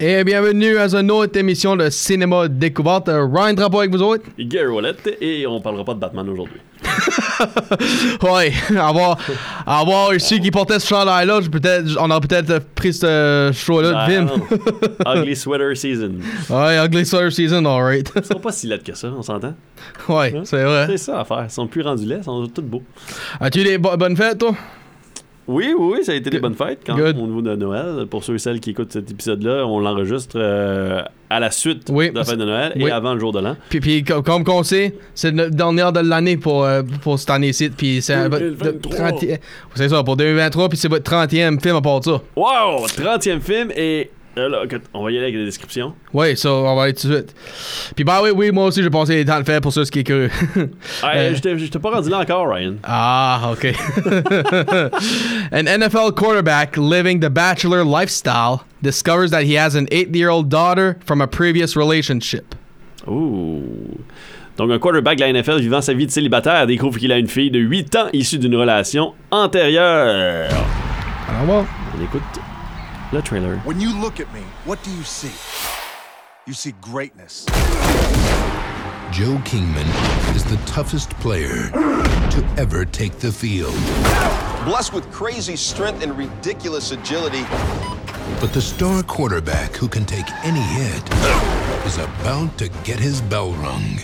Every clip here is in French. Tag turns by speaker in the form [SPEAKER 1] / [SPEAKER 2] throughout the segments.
[SPEAKER 1] Et bienvenue à une autre émission de Cinéma Découverte. Ryan Drapeau avec vous autres.
[SPEAKER 2] Gary Wallet, et on parlera pas de Batman aujourd'hui.
[SPEAKER 1] ouais, avoir, avoir ici qui portait ce chandail-là, on aurait peut-être pris ce show-là de
[SPEAKER 2] Ah,
[SPEAKER 1] film.
[SPEAKER 2] Ugly Sweater Season.
[SPEAKER 1] ouais, Ugly Sweater Season, alright.
[SPEAKER 2] Ils sont pas si laides que ça, on s'entend?
[SPEAKER 1] ouais, c'est vrai.
[SPEAKER 2] C'est ça à faire. Ils sont plus rendus laids, ils sont tous beaux.
[SPEAKER 1] As-tu eu des bo- bonnes fêtes, toi?
[SPEAKER 2] Oui, oui, oui, ça a été des bonnes fêtes quand même, au niveau de Noël. Pour ceux et celles qui écoutent cet épisode-là, on l'enregistre euh, à la suite
[SPEAKER 1] Oui.
[SPEAKER 2] de la fête de Noël
[SPEAKER 1] Oui.
[SPEAKER 2] et avant le jour de l'an.
[SPEAKER 1] Puis, puis co- comme qu'on sait, c'est le dernier de l'année pour, euh, pour cette année-ci. Puis c'est votre-
[SPEAKER 2] 2023.
[SPEAKER 1] 30 C'est ça, pour 2023, puis c'est votre 30e film à part ça.
[SPEAKER 2] Wow! 30e film et. Là, on va y aller avec les descriptions.
[SPEAKER 1] Ouais, ça, on va aller tout de suite. Puis bah oui, oui, moi aussi j'ai passé les temps de faire pour ça, ce qui est curieux. Euh.
[SPEAKER 2] je t'ai- pas rendu là encore, Ryan.
[SPEAKER 1] Ah, okay. an NFL quarterback living the bachelor lifestyle discovers that he has an eight year old daughter from a previous relationship.
[SPEAKER 2] Ouh. Donc, un quarterback de la NFL vivant sa vie de célibataire découvre qu'il a une fille de 8 ans issue d'une relation antérieure.
[SPEAKER 1] Alors.
[SPEAKER 2] On écoute le trailer.
[SPEAKER 3] When you look at me, what do you see? You see greatness.
[SPEAKER 4] Joe Kingman is the toughest player to ever take the field.
[SPEAKER 5] blessed with crazy strength and ridiculous agility.
[SPEAKER 4] But the star quarterback who can take any hit is about to get his bell rung.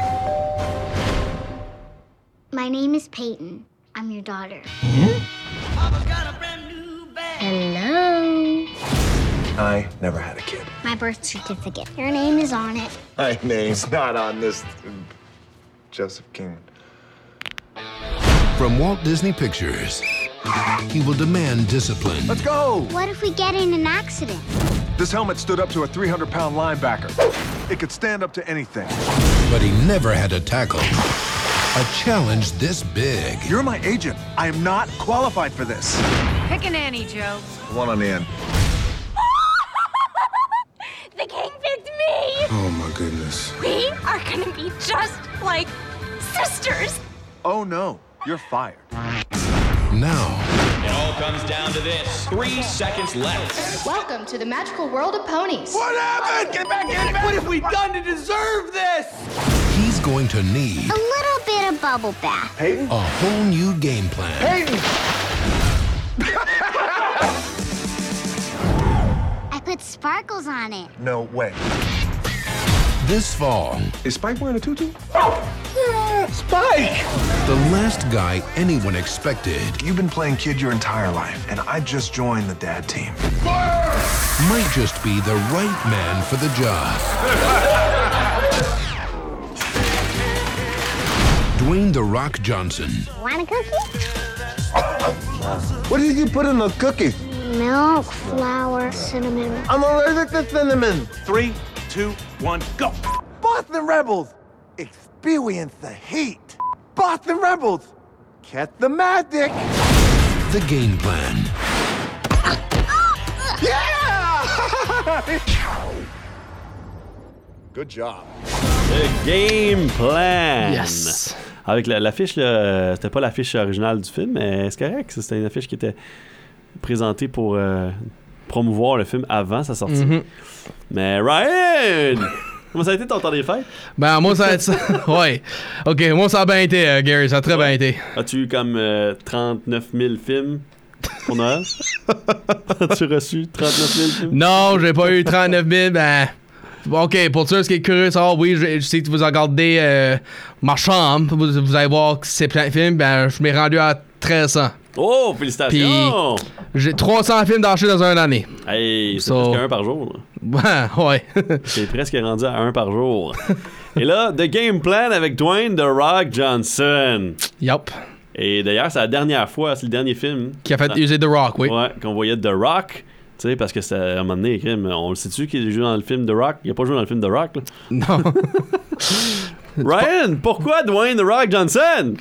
[SPEAKER 6] My name is Peyton. I'm your daughter. Hmm? Hello.
[SPEAKER 3] I never had a kid.
[SPEAKER 6] My birth certificate. Your name is on it.
[SPEAKER 3] My name's not on this. Joseph King.
[SPEAKER 4] From Walt Disney Pictures, he will demand discipline,
[SPEAKER 3] Let's go!
[SPEAKER 6] What if we get in an accident?
[SPEAKER 3] This helmet stood up to a 300 pound linebacker. It could stand up to anything.
[SPEAKER 4] but he never had to tackle a challenge this big.
[SPEAKER 3] You're my agent. I am not qualified for this.
[SPEAKER 7] Pick an Annie, Joe.
[SPEAKER 3] One on the end.
[SPEAKER 7] The king picked me!
[SPEAKER 3] Oh my goodness.
[SPEAKER 7] We are gonna be just like sisters!
[SPEAKER 3] Oh no, you're fired.
[SPEAKER 4] Now,
[SPEAKER 8] It all comes down to this. Three seconds left.
[SPEAKER 9] Welcome to the magical world of ponies.
[SPEAKER 3] What happened? Get back in! What have we done to deserve this?
[SPEAKER 4] He's going to need
[SPEAKER 6] A little bit of bubble bath.
[SPEAKER 3] Peyton?
[SPEAKER 4] a whole new game plan.
[SPEAKER 3] Peyton!
[SPEAKER 6] I put sparkles on it.
[SPEAKER 3] No way.
[SPEAKER 4] This fall,
[SPEAKER 3] Is Spike wearing a tutu? Spike!
[SPEAKER 4] the last guy anyone expected
[SPEAKER 3] You've been playing kid your entire life, and I just joined the dad team.
[SPEAKER 4] might just be the right man for the job. Dwayne The Rock Johnson
[SPEAKER 6] Want a cookie?
[SPEAKER 3] What did you put in the cookie?
[SPEAKER 6] Milk, flour, cinnamon.
[SPEAKER 3] I'm allergic to cinnamon. Three, two, one, go. Boston Rebels, experience the heat. Boston Rebels, catch the magic.
[SPEAKER 4] The game plan.
[SPEAKER 3] Yeah! Good job.
[SPEAKER 2] The game plan.
[SPEAKER 1] Yes.
[SPEAKER 2] Avec la- l'affiche, là, c'était pas l'affiche originale du film, mais c'est correct. C'était une affiche qui était présentée pour euh, promouvoir le film avant sa sortie.
[SPEAKER 1] Mhm.
[SPEAKER 2] Mais Ryan! Comment ça a été ton temps des fêtes?
[SPEAKER 1] Ben, moi, ça va être ça. ouais. Ok, moi, ça a bien été, euh, Gary, ça a très bien été.
[SPEAKER 2] As-tu eu comme euh, 39 000 films pour Noël? As-tu reçu 39 000 films?
[SPEAKER 1] Non, j'ai pas eu 39 000, ben. Ok, pour ceux qui est curieux de savoir, oui, je, je sais que vous regardez euh, ma chambre, vous, vous allez voir que c'est plein de films, ben, je m'ai rendu à 1300.
[SPEAKER 2] Oh, félicitations!
[SPEAKER 1] J'ai 300 films d'acheter dans une année.
[SPEAKER 2] Hey, c'est
[SPEAKER 1] So-
[SPEAKER 2] presque un par jour.
[SPEAKER 1] Ben, ouais.
[SPEAKER 2] C'est presque rendu à un par jour. Et là, The Game Plan avec Dwayne The Rock Johnson.
[SPEAKER 1] yup.
[SPEAKER 2] Et d'ailleurs, c'est la dernière fois, c'est le dernier film.
[SPEAKER 1] Qui a fait user The Rock, oui.
[SPEAKER 2] Ouais, qu'on voyait The Rock. Tu sais, parce que c'était à un moment donné, on le sait-tu qu'il joue dans le film The Rock? Il a pas joué dans le film The Rock, là.
[SPEAKER 1] Non.
[SPEAKER 2] Ryan, pourquoi Dwayne The Rock Johnson?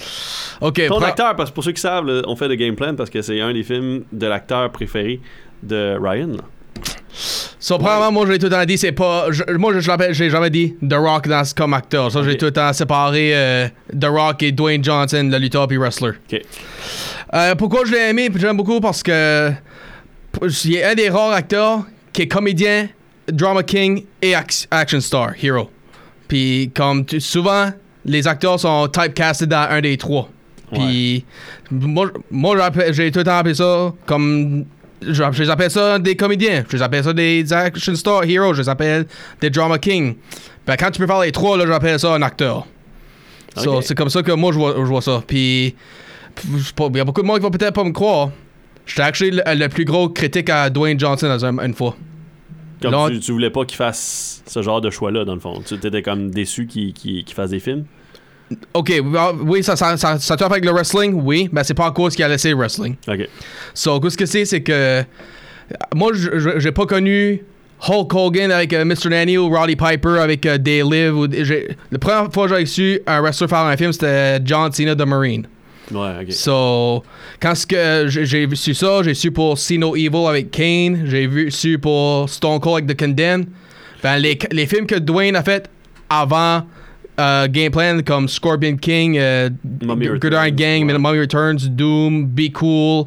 [SPEAKER 1] ok,
[SPEAKER 2] Ton acteur, parce que pour ceux qui savent, là, on fait The Game Plan parce que c'est un des films de l'acteur préféré de Ryan. là.
[SPEAKER 1] So, premièrement, moi, je l'ai tout le temps dit, c'est pas. je- moi, je, je l'appelle, j'ai jamais dit The Rock dans, comme acteur. Ça, j'ai tout le temps séparé euh, The Rock et Dwayne Johnson, le lutteur puis wrestler. Euh, pourquoi je l'ai aimé? J'aime beaucoup parce que est un des rares acteurs qui est comédien drama king et ac- action star, hero. Puis comme souvent, les acteurs sont typecasted dans un des trois. Puis moi, j'ai tout le temps appelé ça comme. Je, je les appelle ça des comédiens. Je les appelle ça des action star heroes. Je les appelle des drama king. Ben, quand tu peux faire les trois, là, j'appelle ça un acteur. So,
[SPEAKER 2] Ok.
[SPEAKER 1] c'est comme ça que moi, je vois, je vois ça. Puis, il y a beaucoup de monde qui va peut-être pas me croire. J'étais actually le, le plus gros critique à Dwayne Johnson dans un- une fois.
[SPEAKER 2] Comme tu, tu voulais pas qu'il fasse ce genre de choix-là, dans le fond. Tu étais comme déçu qu'il fasse des films?
[SPEAKER 1] Ok, oui, ça, ça, ça, ça te fait avec le wrestling, oui, mais c'est pas à cause qu'il a laissé le wrestling.
[SPEAKER 2] Ok.
[SPEAKER 1] So, qu'est-ce que c'est, c'est que euh, moi, j'ai pas connu Hulk Hogan avec euh, Mr. Nanny ou Roddy Piper avec euh, They Live. Ou, la première fois que j'ai su un wrestler faire un film, c'était John Cena de Marine.
[SPEAKER 2] Ouais, ok.
[SPEAKER 1] So, quand ce que j'ai su ça, j'ai su pour See No Evil avec Kane, j'ai vu su pour Stone Cold avec The Condemned. Ben, les, les films que Dwayne a fait avant euh, Game Plan, comme Scorpion King, euh,
[SPEAKER 2] Mummy
[SPEAKER 1] Good Iron
[SPEAKER 2] Returns,
[SPEAKER 1] Gang,
[SPEAKER 2] ouais.
[SPEAKER 1] Mummy Returns, Doom, Be Cool,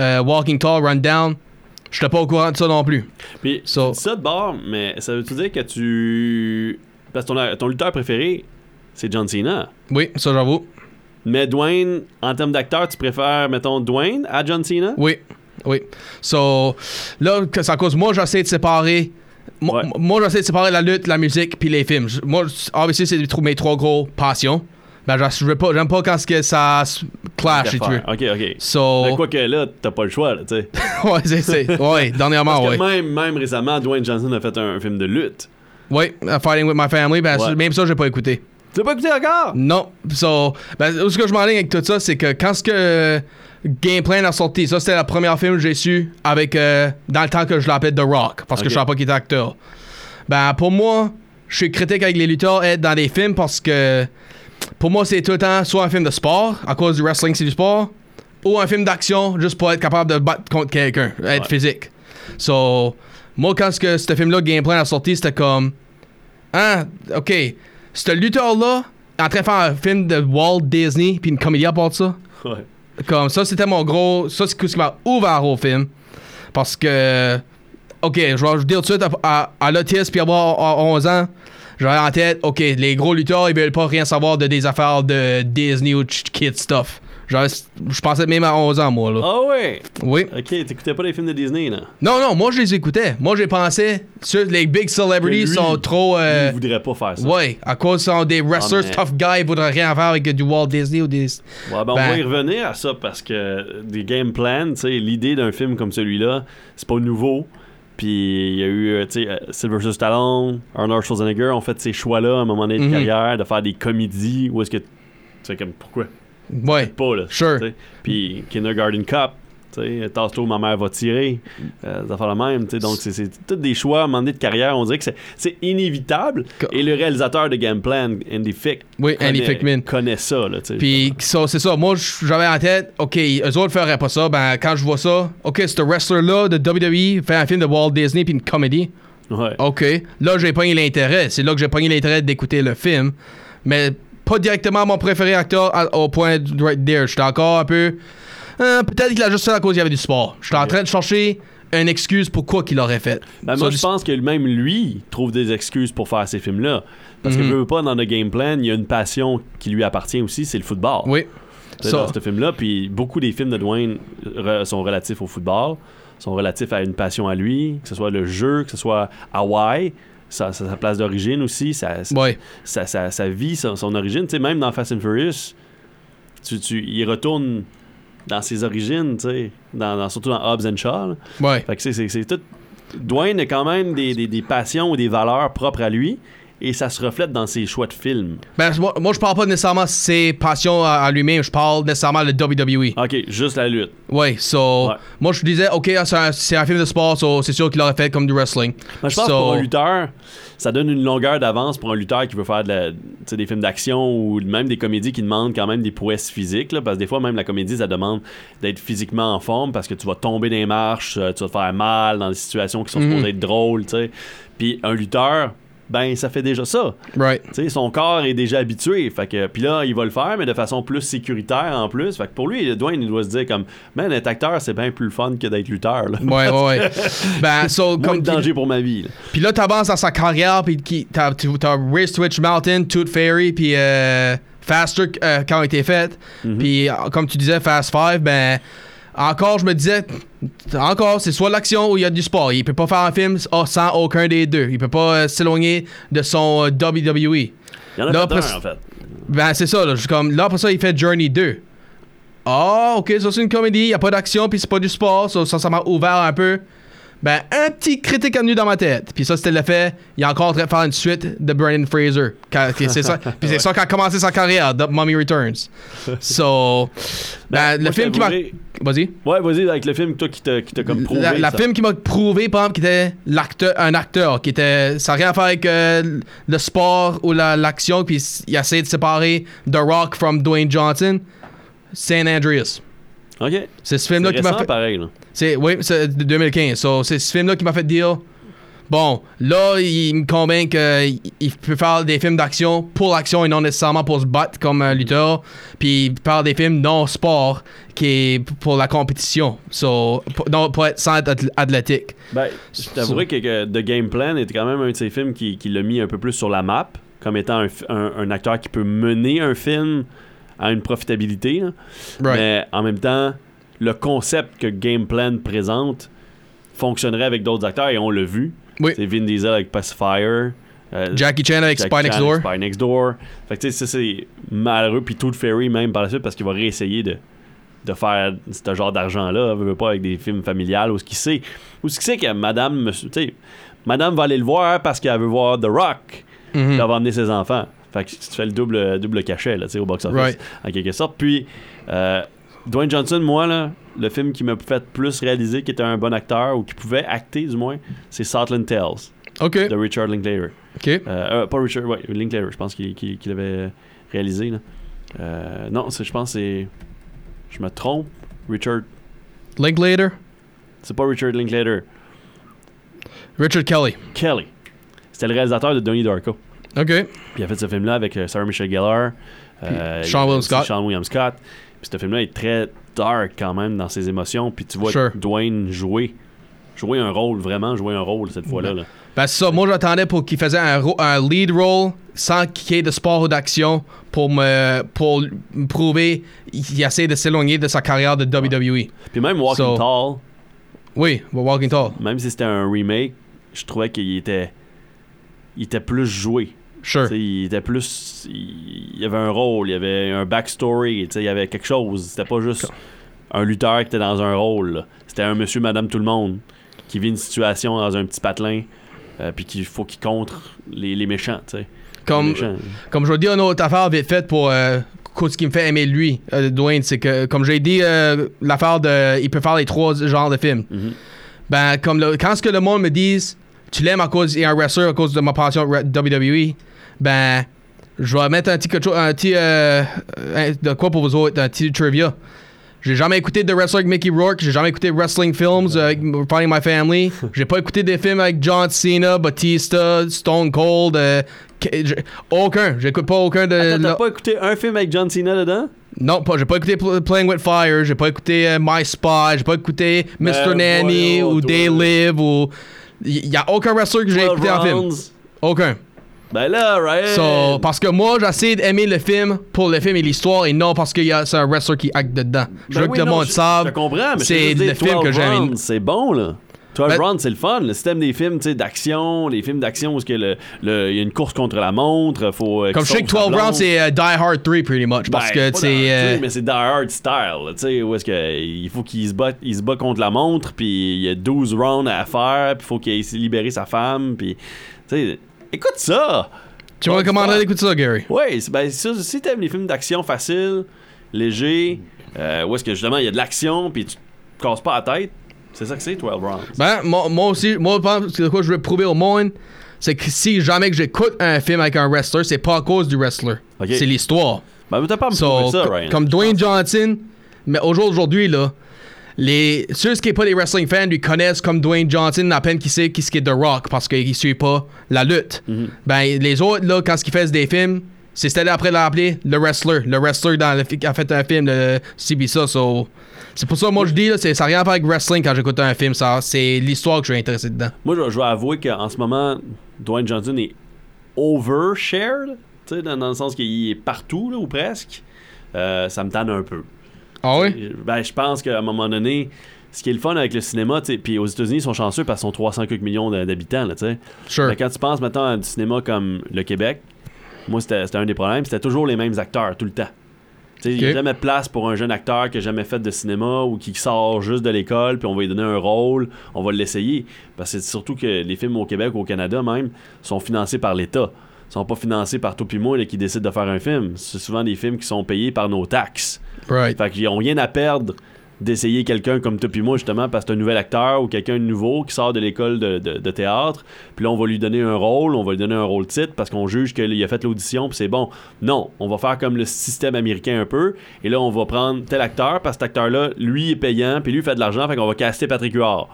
[SPEAKER 1] euh, Walking Tall, Rundown, j'étais pas au courant de ça non plus.
[SPEAKER 2] Puis,
[SPEAKER 1] So-
[SPEAKER 2] tu dis ça de bord, mais ça veut-tu dire que tu. Parce que ton, ton lutteur préféré, c'est John Cena?
[SPEAKER 1] Oui, ça j'avoue.
[SPEAKER 2] Mais Dwayne, en termes d'acteur, tu préfères, mettons, Dwayne à John Cena?
[SPEAKER 1] Oui, oui. So, là, que ça cause moi, j'essaie de séparer. Moi,
[SPEAKER 2] Ouais.
[SPEAKER 1] moi, j'essaie de séparer la lutte, la musique, puis les films. Moi, obviously, c'est les trois- mes trois gros passions. Ben, veux pas, j'aime pas quand que ça clash, si tu veux.
[SPEAKER 2] Ok, ok.
[SPEAKER 1] So,
[SPEAKER 2] Mais quoi que là, t'as pas le choix, là, tu sais.
[SPEAKER 1] ouais, c'est, c'est, ouais, dernièrement,
[SPEAKER 2] Parce
[SPEAKER 1] ouais.
[SPEAKER 2] même, même récemment, Dwayne Johnson a fait un, un film de lutte.
[SPEAKER 1] Ouais, uh, Fighting with My Family, ben,
[SPEAKER 2] Ouais.
[SPEAKER 1] même ça, j'ai pas écouté.
[SPEAKER 2] Tu l'as pas écouté encore?
[SPEAKER 1] Non. So, ben, où est-ce que je m'enligne avec tout ça, c'est que quand ce que Game Plan a sorti, ça c'était la première film que j'ai su avec euh, dans le temps que je l'appelais The Rock, parce que je savais pas qu'il était acteur. Ben pour moi, je suis critique avec les lutteurs être dans des films parce que pour moi c'est tout le temps soit un film de sport à cause du wrestling c'est du sport, ou un film d'action juste pour être capable de battre contre quelqu'un, être
[SPEAKER 2] Ouais.
[SPEAKER 1] physique. So, moi quand ce que ce film-là Game Plan a sorti, c'était comme ah, ok. Ce lutteur-là en train de faire un film de Walt Disney puis une comédie à part de ça.
[SPEAKER 2] Ouais.
[SPEAKER 1] Comme ça, c'était mon gros. Ça, c'est ce qui m'a ouvert au film. Parce que. Ok, je vais vais dire tout de suite à, à, à l'autisme puis avoir à 11 ans. J'avais en tête, ok, les gros lutteurs, ils veulent pas rien savoir de des affaires de Disney ou kid stuff. J'avais- Je pensais même à 11 ans, moi, là.
[SPEAKER 2] Ah ouais!
[SPEAKER 1] Oui.
[SPEAKER 2] Ok, t'écoutais pas les films de Disney, là?
[SPEAKER 1] Non, non, moi, je les écoutais. Moi, j'ai pensé, sur les big celebrities
[SPEAKER 2] lui,
[SPEAKER 1] sont trop. euh,
[SPEAKER 2] Il voudrait pas faire ça.
[SPEAKER 1] Ouais, à cause ils sont des wrestlers
[SPEAKER 2] mais-
[SPEAKER 1] tough guys, ils voudraient rien faire avec du Walt Disney ou des.
[SPEAKER 2] Ouais, ben, on
[SPEAKER 1] Ben-
[SPEAKER 2] va y revenir à ça parce que des game plans, tu sais, l'idée d'un film comme celui-là, c'est pas nouveau. Puis il y a eu, euh, tu sais, euh, Sylvester Stallone, Arnold Schwarzenegger ont fait ces choix-là à un moment donné de
[SPEAKER 1] Mhm.
[SPEAKER 2] carrière, de faire des comédies où est-ce que. Tu sais, comme pourquoi?
[SPEAKER 1] Ouais.
[SPEAKER 2] pas, là.
[SPEAKER 1] Sure.
[SPEAKER 2] Puis Kindergarten Cup, Tasse-toi, ma mère va tirer. Euh, ça fait la même. Donc, c'est- tous des choix à un moment donné de carrière. On dirait que c'est- inévitable. Et le réalisateur de Game Plan, Andy Fick,
[SPEAKER 1] Oui, Andy
[SPEAKER 2] connaît-
[SPEAKER 1] Fickman.
[SPEAKER 2] connaît ça, là.
[SPEAKER 1] Puis c'est ça. Moi, j'avais en tête, OK, eux autres feraient pas ça. Ben, quand je vois ça, OK, ce wrestler-là de WWE fait un film de Walt Disney puis une comédie.
[SPEAKER 2] Ouais.
[SPEAKER 1] OK. Là, j'ai pogné l'intérêt. C'est là que j'ai pogné l'intérêt d'écouter le film. Mais pas directement mon préféré acteur à- au point de right there. J'étais encore un peu. euh, Peut-être qu'il a juste fait à cause qu'il y avait du sport. J'étais en train de chercher une excuse pour quoi qu'il aurait fait.
[SPEAKER 2] Ben, moi, je pense que même lui trouve des excuses pour faire ces films-là. Parce que
[SPEAKER 1] Mhm.
[SPEAKER 2] veut veut pas, dans le game plan, il y a une passion qui lui appartient aussi, c'est le football.
[SPEAKER 1] Oui. Ça.
[SPEAKER 2] Dans ce film-là, puis beaucoup des films de Dwayne sont relatifs au football, sont relatifs à une passion à lui, que ce soit le jeu, que ce soit Hawaï, sa, sa- place d'origine aussi, sa,
[SPEAKER 1] Ouais.
[SPEAKER 2] sa, sa- sa vie, son, son origine. Même dans Fast and Furious, tu, tu, il retourne dans ses origines, dans, dans- surtout dans Hobbs and Shaw.
[SPEAKER 1] Ouais.
[SPEAKER 2] Fait que c'est tout. Dwayne a quand même des, des- des passions ou des valeurs propres à lui et ça se reflète dans ses choix de films.
[SPEAKER 1] Ben, moi, moi, je parle pas nécessairement de ses passions à, à lui-même. Je parle nécessairement de WWE.
[SPEAKER 2] Ok, juste la lutte.
[SPEAKER 1] Ouais, so.
[SPEAKER 2] Ouais.
[SPEAKER 1] Moi, je disais, OK, c'est un, c'est un film de sport, so c'est sûr qu'il aurait fait comme du wrestling.
[SPEAKER 2] Mais je pense
[SPEAKER 1] So-
[SPEAKER 2] que pour un lutteur, ça donne une longueur d'avance pour un lutteur qui veut faire de la- des films d'action ou même des comédies qui demandent quand même des prouesses physiques. là, parce que des fois, même la comédie, ça demande d'être physiquement en forme parce que tu vas tomber des marches, euh, tu vas te faire mal dans des situations qui sont
[SPEAKER 1] Mhm.
[SPEAKER 2] supposées être drôles. tu sais. Puis un lutteur, ben ça fait déjà ça.
[SPEAKER 1] Right.
[SPEAKER 2] Son corps est déjà habitué. Fait que, puis là, il va le faire, mais de façon plus sécuritaire en plus. Fait que pour lui, Dwayne, il doit se dire comme, man, être acteur, c'est bien plus fun que d'être lutteur. Là.
[SPEAKER 1] Ouais, ouais, ouais. ben, so, comme
[SPEAKER 2] danger pour ma vie.
[SPEAKER 1] Puis là, t'avances dans sa carrière, puis t'as Race Twitch Mountain, Tooth Fairy, puis euh, Faster euh, quand a été fait. Puis euh, comme tu disais, Fast Five, ben encore, je me disais, encore, c'est soit l'action ou il y a du sport. Il peut pas faire un film oh, sans aucun des deux. Il peut pas euh, s'éloigner de son euh, WWE.
[SPEAKER 2] Il y en a
[SPEAKER 1] Là, après-
[SPEAKER 2] un, en fait.
[SPEAKER 1] Ben, c'est ça, là. Comme, là, après ça, il fait Journey 2. Ah, ok, ça, c'est une comédie, il a pas d'action, puis c'est pas du sport, ça m'a ouvert un peu. Ben, un petit critique est venu dans ma tête. Puis ça, c'était le fait, il est encore en train de faire une suite de Brandon Fraser. C'est ça, puis c'est ça qui a commencé sa carrière, The Mummy Returns. So, ben,
[SPEAKER 2] moi,
[SPEAKER 1] le film qui m'a. Vas-y.
[SPEAKER 2] Ouais, vas-y, avec le film, toi, qui t'a comme prouvé.
[SPEAKER 1] La, la film qui m'a prouvé, par exemple, qui était l'acteur, un acteur, qui était. Ça n'a rien à faire avec euh, le sport ou la- l'action, puis il a essayé de séparer The Rock from Dwayne Johnson. San Andreas.
[SPEAKER 2] Ok.
[SPEAKER 1] C'est ce film-là qui m'a fait.
[SPEAKER 2] pareil. Là.
[SPEAKER 1] C'est, oui, c'est de 2015. So, c'est ce film-là qui m'a fait dire. Bon, là, il me convainc qu'il peut faire des films d'action pour l'action et non nécessairement pour se battre comme un lutteur. Puis il parle des films non sport qui est pour la compétition. So, pour, non, pour être sans être athl- athlétique.
[SPEAKER 2] Ben, je t'avouerai que, que The Game Plan était quand même un de ces films qui, qui l'a mis un peu plus sur la map, comme étant un, un- un acteur qui peut mener un film à une profitabilité. là.
[SPEAKER 1] Right.
[SPEAKER 2] Mais en même temps, le concept que Game Plan présente fonctionnerait avec d'autres acteurs et on l'a vu.
[SPEAKER 1] Oui.
[SPEAKER 2] C'est Vin Diesel avec Pacifier. euh,
[SPEAKER 1] Jackie Chan avec
[SPEAKER 2] Jackie
[SPEAKER 1] Spy Next Door.
[SPEAKER 2] Spy Next Door. Fait que tu sais, ça c'est malheureux. Puis Tooth Fairy même par la suite parce qu'il va réessayer de, de faire ce genre d'argent-là. veut veut pas avec des films familiales ou ce qu'il sait. Ou ce qu'il sait que madame, madame va aller le voir parce qu'elle veut voir The Rock.
[SPEAKER 1] Mhm.
[SPEAKER 2] Puis elle va emmener ses enfants. Fait que tu fais le double, double cachet là, tu sais, au box-office.
[SPEAKER 1] Right.
[SPEAKER 2] En quelque sorte. Puis euh, Dwayne Johnson, moi, là, le film qui m'a fait plus réaliser qu'il était un bon acteur ou qui pouvait acter du moins, c'est Southland Tales
[SPEAKER 1] Ok.
[SPEAKER 2] de Richard Linklater.
[SPEAKER 1] Ok.
[SPEAKER 2] Euh, euh, pas Richard, ouais, Linklater, je pense qu'il qu'il avait réalisé. Là. Euh, non, je pense que c'est. Je me trompe. Richard.
[SPEAKER 1] Linklater?
[SPEAKER 2] C'est pas Richard Linklater.
[SPEAKER 1] Richard Kelly.
[SPEAKER 2] Kelly. C'était le réalisateur de Donnie Darko.
[SPEAKER 1] Ok.
[SPEAKER 2] Puis il a fait ce film-là avec euh, Sarah Michelle Gellar. euh,
[SPEAKER 1] Sean William Scott.
[SPEAKER 2] Sean William Scott. Puis ce film-là est très dark quand même dans ses émotions. Puis tu vois
[SPEAKER 1] Sure.
[SPEAKER 2] Dwayne jouer. Jouer un rôle, vraiment jouer un rôle cette fois-là. là.
[SPEAKER 1] Ben ça, moi j'attendais pour qu'il faisait un, lead role sans qu'il y ait de sport ou d'action pour me, pour me prouver qu'il essaie de s'éloigner de sa carrière de WWE.
[SPEAKER 2] Puis même Walking
[SPEAKER 1] So-
[SPEAKER 2] Tall.
[SPEAKER 1] Oui, Walking Tall.
[SPEAKER 2] même si c'était un remake, je trouvais qu'il était il était plus joué.
[SPEAKER 1] Sure.
[SPEAKER 2] Il était plus il y avait un rôle, il y avait un backstory, il y avait quelque chose, c'était pas juste un lutteur qui était dans un rôle. C'était un monsieur madame tout le monde qui vit une situation dans un petit patelin euh, puis qu'il faut qu'il contre les, les méchants, tu sais. Les
[SPEAKER 1] Comme,
[SPEAKER 2] méchants.
[SPEAKER 1] comme je vais dire une autre affaire vite faite pour euh, ce qui me fait aimer lui, euh, Dwayne, c'est que comme j'ai dit euh, l'affaire de il peut faire les trois genres de films.
[SPEAKER 2] Mhm.
[SPEAKER 1] Ben comme le- quand ce que le monde me dise tu l'aimes à cause il est un wrestler à cause de ma passion WWE, ben je vais mettre un petit quelque chose- un petit euh, un- de quoi pour vous autres, un petit trivia. J'ai jamais écouté de wrestling avec Mickey Rourke, j'ai jamais écouté wrestling films euh, avec Finding My Family, j'ai pas écouté des films avec John Cena, Batista, Stone Cold, euh, aucun, j'écoute pas aucun de
[SPEAKER 2] Attends, T'as pas écouté un film avec John Cena dedans?
[SPEAKER 1] Non, pas, j'ai pas écouté Pl- Playing with Fire, j'ai pas écouté euh, My Spy, j'ai pas écouté Mr.
[SPEAKER 2] Ben,
[SPEAKER 1] Nanny
[SPEAKER 2] voyons,
[SPEAKER 1] ou. They Live ou. Il y a aucun wrestler que j'ai
[SPEAKER 2] 12
[SPEAKER 1] écouté en film.
[SPEAKER 2] rounds.
[SPEAKER 1] Aucun.
[SPEAKER 2] Ben là, right.
[SPEAKER 1] So, parce que moi, j'essaie d'aimer le film pour le film et l'histoire et non parce qu'il y a c'est un wrestler qui acte dedans. je
[SPEAKER 2] Ben
[SPEAKER 1] veux
[SPEAKER 2] oui,
[SPEAKER 1] que le monde
[SPEAKER 2] je-
[SPEAKER 1] sache.
[SPEAKER 2] Je comprends, mais
[SPEAKER 1] c'est
[SPEAKER 2] je veux
[SPEAKER 1] le film
[SPEAKER 2] 12
[SPEAKER 1] que j'aime.
[SPEAKER 2] C'est bon, là. 12
[SPEAKER 1] Ben-
[SPEAKER 2] rounds, c'est le fun. Le système des films tu sais, d'action, les films d'action où il y a une course contre la montre, faut. euh,
[SPEAKER 1] Comme
[SPEAKER 2] qu'il
[SPEAKER 1] je sais que
[SPEAKER 2] sauve sa
[SPEAKER 1] 12
[SPEAKER 2] blonde.
[SPEAKER 1] rounds, c'est euh, Die Hard 3 pretty much. Parce
[SPEAKER 2] Ben,
[SPEAKER 1] que c'est. euh,
[SPEAKER 2] Mais c'est Die Hard style, là, tu sais, où est-ce que il faut qu'il se bat, il se bat contre la montre, puis il y a 12 rounds à faire, puis il faut qu'il ait libéré sa femme, puis. Tu sais, écoute ça!
[SPEAKER 1] tu me recommanderais d'écouter ça, Gary.
[SPEAKER 2] C'est- ben, si t'aimes les films d'action faciles, légers, euh, où est-ce que justement il y a de l'action, puis tu te casses pas la tête, c'est ça que c'est 12 rounds?
[SPEAKER 1] Ben, moi, moi aussi, moi, c'est quoi je veux prouver au monde, c'est que si jamais que j'écoute un film avec un wrestler, c'est pas à cause du wrestler. C'est l'histoire.
[SPEAKER 2] Ben, t'as pas à me
[SPEAKER 1] So,
[SPEAKER 2] ça, Ryan.
[SPEAKER 1] comme Dwayne Johnson, mais au jour d'aujourd'hui, là, les, ceux qui sont pas des wrestling fans lui connaissent comme Dwayne Johnson à peine qui sait qui ce qui est The Rock parce qu'il suit pas la lutte.
[SPEAKER 2] Mhm.
[SPEAKER 1] Ben, les autres, là, quand ils font des films, c'est c'était après l'appeler le wrestler. Le wrestler dans le, a fait un film, le CB ça. so- c'est pour ça, moi, je dis, là, ça n'a rien à faire avec wrestling quand j'écoute un film. ça C'est l'histoire que je suis intéressé dedans.
[SPEAKER 2] Moi, je, je vais avouer qu'en ce moment, Dwayne Johnson est overshared, tu sais, dans, dans le sens qu'il est partout, là, ou presque. Euh, ça me tanne un peu.
[SPEAKER 1] Ah oui?
[SPEAKER 2] Ben, je pense qu'à un moment donné, ce qui est le fun avec le cinéma, puis aux États-Unis, ils sont chanceux parce qu'ils sont 300 quelques millions d'habitants, là, tu sais.
[SPEAKER 1] Sure.
[SPEAKER 2] Mais quand tu penses maintenant à du cinéma comme le Québec, moi, c'était c'était un des problèmes, c'était toujours les mêmes acteurs, tout le temps. Il n'y a jamais de place pour un jeune acteur qui n'a jamais fait de cinéma ou qui sort juste de l'école, puis on va lui donner un rôle, on va l'essayer. Parce que c'est surtout que les films au Québec, au Canada même, sont financés par l'État. Sont pas financés par puis moi là, qui décident de faire un film. C'est souvent des films qui sont payés par nos taxes.
[SPEAKER 1] Right.
[SPEAKER 2] Fait qu'ils ont rien à perdre d'essayer quelqu'un comme toi puis moi justement parce que c'est un nouvel acteur ou quelqu'un de nouveau qui sort de l'école de, de- théâtre. Puis là on va lui donner un rôle on va lui donner un rôle titre parce qu'on juge qu'il a fait l'audition puis c'est bon. Non on va faire comme le système américain un peu. Et là on va prendre tel acteur parce que cet acteur là lui est payant puis lui fait de l'argent fait qu'on va caster Patrick Huard.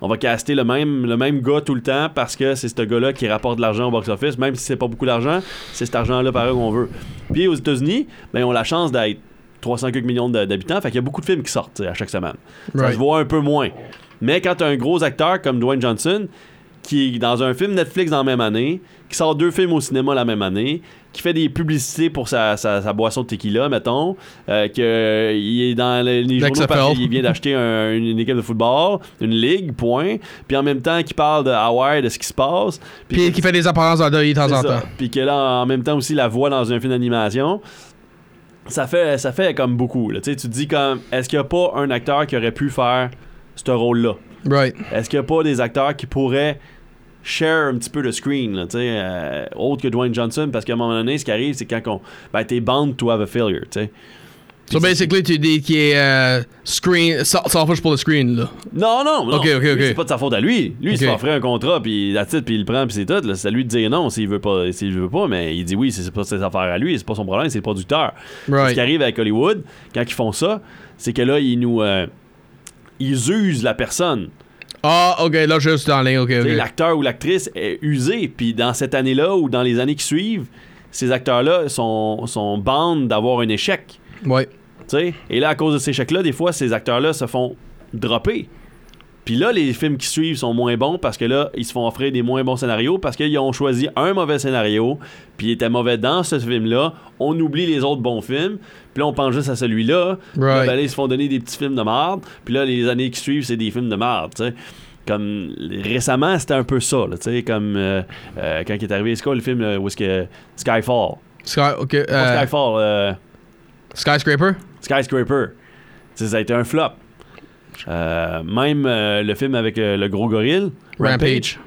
[SPEAKER 2] On va caster le même, le même gars tout le temps parce que c'est ce gars-là qui rapporte de l'argent au box-office, même si c'est pas beaucoup d'argent, c'est cet argent-là pareil qu'on veut. Puis aux États-Unis, ben, ils ont la chance d'être 300 quelques millions d'habitants, fait qu'il y a beaucoup de films qui sortent à chaque semaine. Ça
[SPEAKER 1] Right.
[SPEAKER 2] se voit un peu moins. Mais quand t'as un gros acteur comme Dwayne Johnson, qui est dans un film Netflix dans la même année, qui sort deux films au cinéma la même année, qui fait des publicités pour sa, sa, sa boisson de tequila, mettons, euh, qu'il est dans les, les journaux parce qu'il vient d'acheter un- une équipe de football, une ligue, point, puis en même temps qu'il parle de Hawaii, de ce qui se passe,
[SPEAKER 1] Puis qui fait des apparences en deuil de temps en
[SPEAKER 2] ça.
[SPEAKER 1] temps.
[SPEAKER 2] Puis que là, en même temps aussi, la voix dans un film d'animation. Ça fait, ça fait comme beaucoup. Là. Tu te dis comme, est-ce qu'il n'y a pas un acteur qui aurait pu faire ce rôle-là?
[SPEAKER 1] Right.
[SPEAKER 2] Est-ce qu'il n'y a pas des acteurs qui pourraient share un petit peu le screen, là, euh, autre que Dwayne Johnson? Parce qu'à un moment donné, ce qui arrive, c'est quand on, ben, t'es bound to have a failure, tu sais.
[SPEAKER 1] So basically, tu dis qu'il est euh, screen, selfish pour le screen, là.
[SPEAKER 2] Non, non, non.
[SPEAKER 1] Ok, ok, ok.
[SPEAKER 2] C'est pas de sa faute à lui. Lui, il se fait offrir un contrat, puis la titre, puis il le prend, puis c'est tout. C'est à lui de dire non s'il veut pas, s'il veut pas, mais il dit oui, c'est pas ses affaires à lui, c'est pas son problème, c'est le producteur.
[SPEAKER 1] Right.
[SPEAKER 2] Ce qui arrive avec Hollywood, quand ils font ça, c'est que là, ils nous. euh, ils usent la personne.
[SPEAKER 1] Ah, ok, là, je suis dans la ligne, ok, ok.
[SPEAKER 2] L'acteur ou l'actrice est usé, puis dans cette année-là ou dans les années qui suivent, ces acteurs-là sont, sont bandes d'avoir un échec.
[SPEAKER 1] Ouais.
[SPEAKER 2] Tu sais, Et là, à cause de ces échecs-là, des fois, ces acteurs-là se font dropper. Puis là, les films qui suivent sont moins bons parce que là, ils se font offrir des moins bons scénarios parce qu'ils ont choisi un mauvais scénario, puis il était mauvais dans ce film-là. On oublie les autres bons films, puis là, on pense juste à celui-là. Puis là,
[SPEAKER 1] Right.
[SPEAKER 2] ben là, ils se font donner des petits films de merde, puis là, les années qui suivent, c'est des films de merde, tu sais. Comme récemment, c'était un peu ça, tu sais, comme euh, euh, quand il est arrivé, c'est quoi le film là, où est-ce que Skyfall?
[SPEAKER 1] Sky, ok.
[SPEAKER 2] Pas
[SPEAKER 1] euh,
[SPEAKER 2] Skyfall, euh,
[SPEAKER 1] skyscraper?
[SPEAKER 2] Skyscraper. Ça a été un flop. Euh, même euh, le film avec euh, le gros gorille,
[SPEAKER 1] Rampage.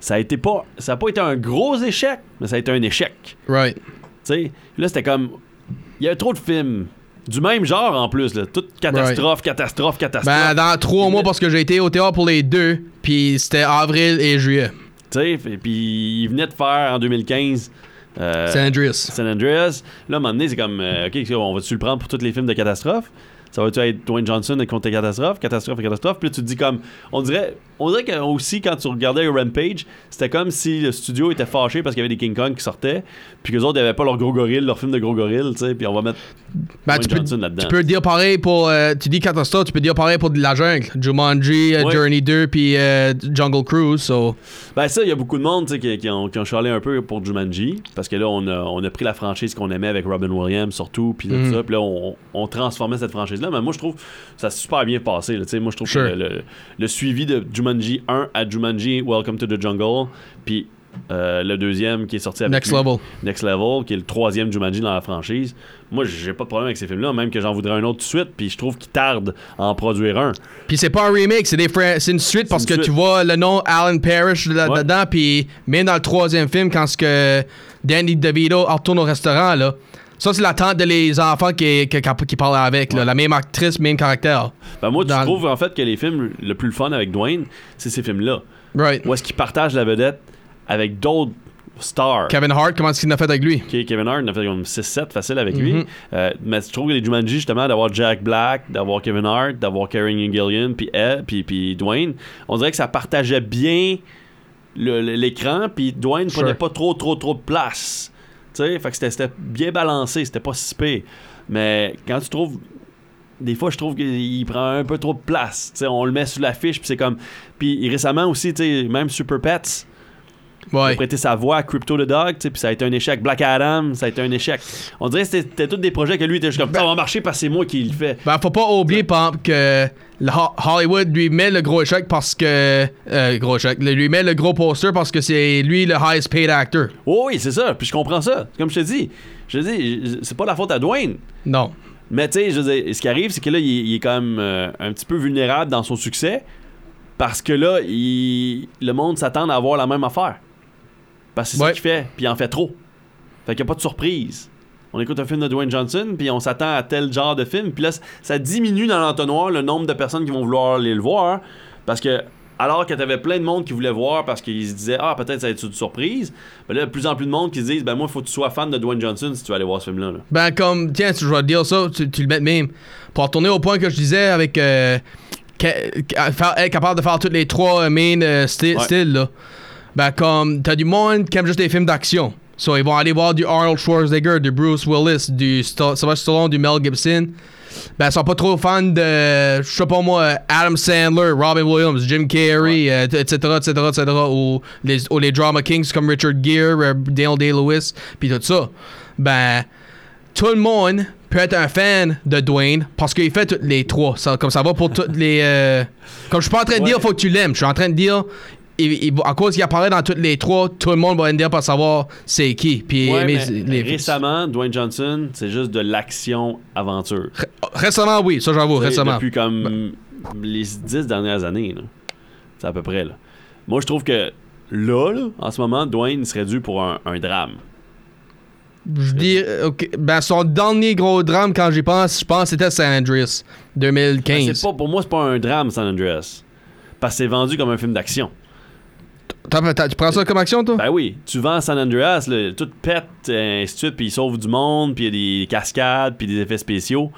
[SPEAKER 2] ça a été pas, ça a pas été un gros échec, mais ça a été un échec.
[SPEAKER 1] Right.
[SPEAKER 2] Tu sais, là c'était comme, il y a trop de films du même genre en plus, là, toute catastrophe, catastrophe, catastrophe.
[SPEAKER 1] Ben, dans trois mois, parce que j'ai été au théâtre pour les deux, puis c'était avril et juillet.
[SPEAKER 2] Tu sais, et puis il venait de faire en 2015. Euh,
[SPEAKER 1] San Andreas.
[SPEAKER 2] San Andreas. Là, à un moment donné, c'est comme, euh, OK, on va-tu le prendre pour tous les films de catastrophe? Ça va-tu être Dwayne Johnson contre les catastrophes, catastrophe et catastrophe? Puis là, tu te dis comme, on dirait, on dirait que aussi, quand tu regardais Rampage, c'était comme si le studio était fâché parce qu'il y avait des King Kong qui sortaient, puis qu'eux autres n'avaient pas leur gros gorille, leur film de gros gorille, tu sais, puis on va mettre
[SPEAKER 1] Ben,
[SPEAKER 2] Dwayne
[SPEAKER 1] tu, peux,
[SPEAKER 2] Johnson là-dedans.
[SPEAKER 1] tu peux dire pareil pour. euh, tu dis catastrophe, tu peux dire pareil pour de la jungle. Jumanji, euh,
[SPEAKER 2] Ouais.
[SPEAKER 1] Journey 2, puis euh, Jungle Cruise. So.
[SPEAKER 2] Ben ça, il y a beaucoup de monde tu sais, qui, qui ont, qui ont chialé un peu pour Jumanji, parce que là, on a, on a pris la franchise qu'on aimait avec Robin Williams, surtout, puis tout
[SPEAKER 1] Mhm.
[SPEAKER 2] ça, puis là, on, on transformait cette franchise-là. Mais moi, je trouve ça a super bien passé. là, moi, je trouve
[SPEAKER 1] Sure.
[SPEAKER 2] que le, le- le suivi de Jumanji 1 à Jumanji Welcome to the Jungle, puis euh, le deuxième qui est sorti avec
[SPEAKER 1] Next
[SPEAKER 2] lui,
[SPEAKER 1] Level.
[SPEAKER 2] Next Level, qui est le troisième Jumanji dans la franchise. Moi, j'ai pas de problème avec ces films-là, même que j'en voudrais un autre tout de suite, puis je trouve qu'ils tardent à en produire un.
[SPEAKER 1] Puis c'est pas un remake, c'est des c'est une suite parce
[SPEAKER 2] une
[SPEAKER 1] que
[SPEAKER 2] suite.
[SPEAKER 1] tu vois le nom Alan Parrish là-
[SPEAKER 2] Ouais.
[SPEAKER 1] dedans, puis même dans le troisième film, quand ce que Danny DeVito retourne au restaurant, là. Ça, c'est la tante de les enfants qui, qui, parlait avec, là. La même actrice, même caractère.
[SPEAKER 2] Ben moi, tu
[SPEAKER 1] Dans-
[SPEAKER 2] trouves en fait que les films le plus fun avec Dwayne, c'est ces films-là.
[SPEAKER 1] Right.
[SPEAKER 2] Où est-ce qu'il partage la vedette avec d'autres star.
[SPEAKER 1] Kevin Hart, comment est-ce qu'il a fait avec lui?
[SPEAKER 2] Kevin Hart, il en a fait comme 6-7 facile avec lui.
[SPEAKER 1] Mhm.
[SPEAKER 2] Euh, mais je trouve que les Jumanji, justement, d'avoir Jack Black, d'avoir Kevin Hart, d'avoir Karen Gillian, puis Ed, puis, puis Dwayne, on dirait que ça partageait bien l'écran, puis Dwayne
[SPEAKER 1] Sure.
[SPEAKER 2] prenait pas trop, trop, trop de place. Tu sais, fait que c'était- bien balancé, c'était pas si pire. Mais quand tu trouves. Des fois, je trouve qu'il prend un peu trop de place. Tu sais, on le met sur l'affiche, puis c'est comme. Puis récemment aussi, tu sais, même Super Pets,
[SPEAKER 1] Ouais.
[SPEAKER 2] prêté sa voix à Crypto the Dog, puis ça a été un échec. Black Adam, ça a été un échec. On dirait que c'était tous des projets que lui était juste comme ça va marcher parce que c'est moi qui le fais.
[SPEAKER 1] Ben, faut pas oublier, par exemple, que le Hollywood lui met le gros échec parce que. euh, gros échec. Lui met le gros poster parce que c'est lui le highest paid actor.
[SPEAKER 2] Oh oui, c'est ça, puis je comprends ça. Comme je te dis, je te dis, c'est pas la faute à Dwayne.
[SPEAKER 1] Non.
[SPEAKER 2] Mais tu sais, je veux dire, ce qui arrive, c'est que là, il, est- il est quand même euh, un petit peu vulnérable dans son succès parce que là, il- le monde s'attend à avoir la même affaire. Parce que c'est
[SPEAKER 1] Ouais.
[SPEAKER 2] ça qu'il fait, puis il en fait trop. Fait qu'il n'y a pas de surprise. On écoute un film de Dwayne Johnson, puis on s'attend à tel genre de film, puis là, ça diminue dans l'entonnoir le nombre de personnes qui vont vouloir aller le voir parce que. Alors que t'avais plein de monde qui voulait voir parce qu'ils se disaient Ah, peut-être ça va être une surprise. Ben là, de plus en plus de monde qui se disent Ben, moi, faut que tu sois fan de Dwayne Johnson si tu veux aller voir ce film-là. là.
[SPEAKER 1] Ben, comme, tiens, je vais te dire ça, tu, tu le mets même. Pour retourner au point que je disais avec. euh, capable de faire tous les trois euh, main euh,
[SPEAKER 2] Ouais.
[SPEAKER 1] styles, là. Ben, comme, t'as du monde qui aime juste les films d'action. So, ils vont aller voir du Arnold Schwarzenegger, du Bruce Willis, du Sylvester Stallone, du Mel Gibson. Ben, ils sont pas trop fans de, je sais pas moi, Adam Sandler, Robin Williams, Jim Carrey, etc., etc., etc., ou les, ou les Drama Kings comme Richard Gere, euh, Daniel Day-Lewis, puis tout ça. Ben, tout le monde peut être un fan de Dwayne parce qu'il fait toutes les trois. Ça, comme ça va pour toutes les. euh, comme je suis pas en train de dire faut que tu l'aimes. Je suis en train de dire. Il- il- à cause qu'il apparaît dans toutes les trois, tout le monde va dire pas savoir c'est qui. Puis
[SPEAKER 2] Ouais,
[SPEAKER 1] les-
[SPEAKER 2] récemment, Dwayne Johnson, c'est juste de l'action-aventure.
[SPEAKER 1] Récemment, oui, ça j'avoue, récemment.
[SPEAKER 2] Depuis comme les dix dernières années. là. C'est à peu près. Là. Moi, je trouve que là, là, en ce moment, Dwayne serait dû pour un, un drame.
[SPEAKER 1] Je dis, euh, ben son dernier gros drame quand j'y pense, je pense que c'était San Andreas
[SPEAKER 2] Ben,
[SPEAKER 1] 2015.
[SPEAKER 2] c'est pas, pour moi, c'est pas un drame, San Andreas. Parce que c'est vendu comme un film d'action.
[SPEAKER 1] Tu prends ça comme action, toi?
[SPEAKER 2] Ben oui, tu vends San Andreas, là, tout pète, euh, ainsi de suite, puis il sauve du monde, puis il y a des cascades, puis des effets spéciaux.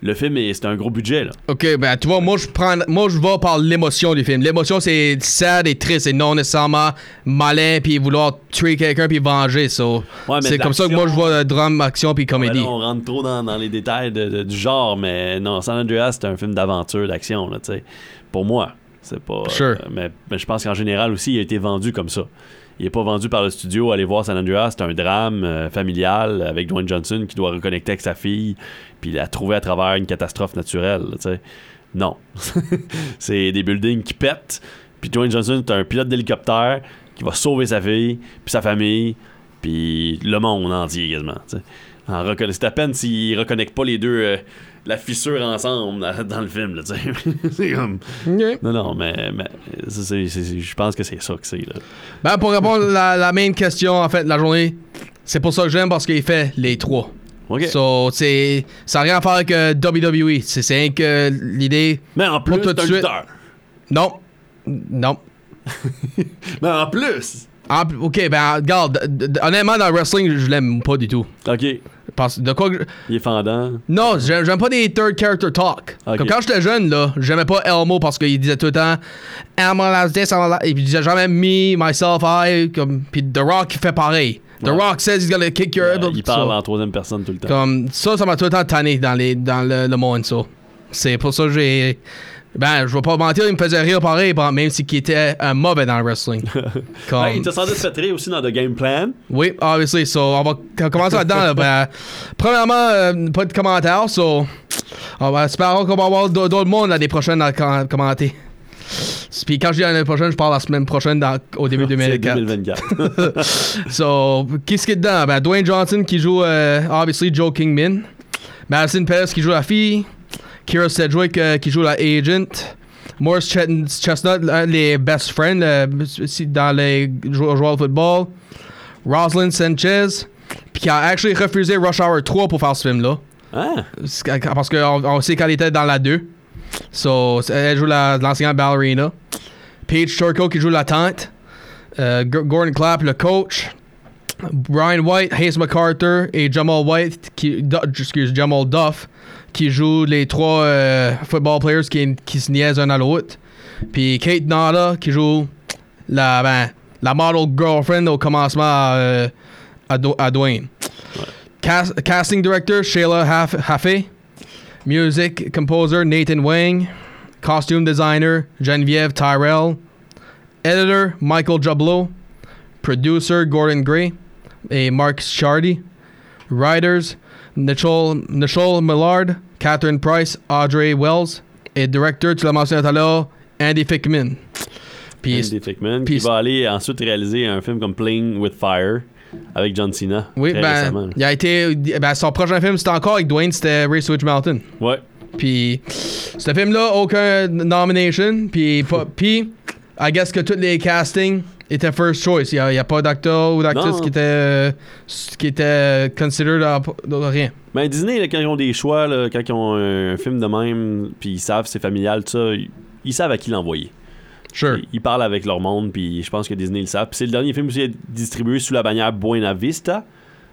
[SPEAKER 2] Le film, est- c'est un gros budget, là.
[SPEAKER 1] Ok, ben tu vois, moi je prends, moi je vais par l'émotion du film. L'émotion c'est sad et triste et non nécessairement malin puis vouloir tuer quelqu'un puis venger. So.
[SPEAKER 2] Ouais, mais
[SPEAKER 1] c'est comme ça que moi je vois le drame, action puis comédie.
[SPEAKER 2] là, on rentre trop dans, dans les détails de- de- du genre, mais non, San Andreas, c'est un film d'aventure, d'action, là, tu sais. Pour moi, c'est pas...
[SPEAKER 1] Sure.
[SPEAKER 2] euh, mais, mais je pense qu'en général aussi, il a été vendu comme ça. Il est pas vendu par le studio. Allez voir San Andreas, c'est un drame euh, familial avec Dwayne Johnson qui doit reconnecter avec sa fille, puis la trouver à travers une catastrophe naturelle. Non. c'est des buildings qui pètent, puis Dwayne Johnson, c'est un pilote d'hélicoptère qui va sauver sa fille, puis sa famille, puis le monde entier quasiment. En C'est à peine s'il reconnecte pas les deux, euh, la fissure ensemble dans, le film. C'est comme. Non, non, mais, je pense que c'est ça que c'est.
[SPEAKER 1] Ben pour répondre à la, la main question en fait de la journée, c'est pour ça que j'aime parce qu'il fait les trois.
[SPEAKER 2] OK.
[SPEAKER 1] So c'est ça n'a rien à faire avec euh, WWE. C'est rien que l'idée.
[SPEAKER 2] mais en plus,
[SPEAKER 1] tout de suite.
[SPEAKER 2] lutteur.
[SPEAKER 1] Non, non.
[SPEAKER 2] Mais en plus.
[SPEAKER 1] En ok, ben regarde, honnêtement dans le wrestling je l'aime pas du tout.
[SPEAKER 2] OK.
[SPEAKER 1] Parce de quoi que-
[SPEAKER 2] Il est fendant.
[SPEAKER 1] Non, j'aime j'aime pas des third character talk. Comme quand j'étais jeune, là, j'aimais pas Elmo parce qu'il disait tout le temps I'm on last this, I'm on last... Et puis il disait jamais me, myself, I. Comme... Puis The Rock fait pareil. The
[SPEAKER 2] Ouais.
[SPEAKER 1] Rock says he's gonna kick your head.
[SPEAKER 2] Euh, il parle
[SPEAKER 1] So,
[SPEAKER 2] en troisième personne tout le temps.
[SPEAKER 1] Comme ça, ça m'a tout le temps tanné dans, les, dans le, le monde, ça. C'est pour ça que j'ai. Ben, je vais pas mentir, il me faisait rire pareil, même si qu'il était un mauvais dans le wrestling. Comme...
[SPEAKER 2] Il t'a sans doute fait rire aussi dans The Game Plan?
[SPEAKER 1] Oui, obviously. So, on va commencer là-dedans. là. Ben, premièrement, euh, pas de commentaires. So, on va espérer qu'on va avoir d'autres mondes l'année prochaine à com- commenter. Puis quand je dis l'année prochaine, je parle la semaine prochaine dans- au début
[SPEAKER 2] C'est
[SPEAKER 1] 2024.
[SPEAKER 2] 2024.
[SPEAKER 1] so, qu'est-ce qu'il y a dedans? Ben, Dwayne Johnson qui joue, euh, obviously, Joe Kingman. Madison Perez qui joue la fille. Kira Sedgwick euh, qui joue la agent. Morris Chestnut, un des best friends euh, dans les jou- joueurs de football. Rosalind Sanchez, puis qui a actually refusé Rush Hour 3 pour faire ce film-là.
[SPEAKER 2] ah,
[SPEAKER 1] Parce qu'on on sait qu'elle était dans la 2. So, elle joue la- l'enseignante ballerina. Paige Turco qui joue la tante. Euh, Gordon Clapp, le coach. Brian White, Hayes MacArthur et Jamal White, qui, excuse, Jamal Duff, qui jouent les trois euh, football players qui, qui se niaisent un à l'autre. Puis Kate Nada, qui joue la, ben, la model girlfriend au commencement à, euh, à, Do- à Dwayne. Cas- casting director, Shayla Haff- Haffey. Music composer, Nathan Wang. Costume designer, Geneviève Tyrell. Editor, Michael Jablo. Producer, Gordon Gray et Mark Shardy. Writers, Nichol, Nichol Millard, Catherine Price, Audrey Wells. Et directeur, tu l'as mentionné tout à l'heure, Andy Fickman. Puis,
[SPEAKER 2] Andy Fickman,
[SPEAKER 1] puis-
[SPEAKER 2] qui va aller ensuite réaliser un film comme Playing with Fire avec John Cena.
[SPEAKER 1] oui,
[SPEAKER 2] très récemment.
[SPEAKER 1] ben, il a été. Ben, son prochain film, c'était encore avec Dwayne, c'était Race Witch Mountain.
[SPEAKER 2] Ouais.
[SPEAKER 1] Puis, ce film-là, aucun nomination. Puis, puis, I guess que tous les castings étaient first choice. Il n'y a, pas d'acteur ou d'actrice qui était, euh, qui était considered à- rien.
[SPEAKER 2] Ben Disney, là, quand ils ont des choix, là, quand ils ont un, film de même, puis ils savent c'est familial, tout ça, ils, ils savent à qui l'envoyer.
[SPEAKER 1] Sure.
[SPEAKER 2] Ils, ils parlent avec leur monde, puis je pense que Disney le savent. Puis c'est le dernier film aussi distribué sous la bannière Buena Vista.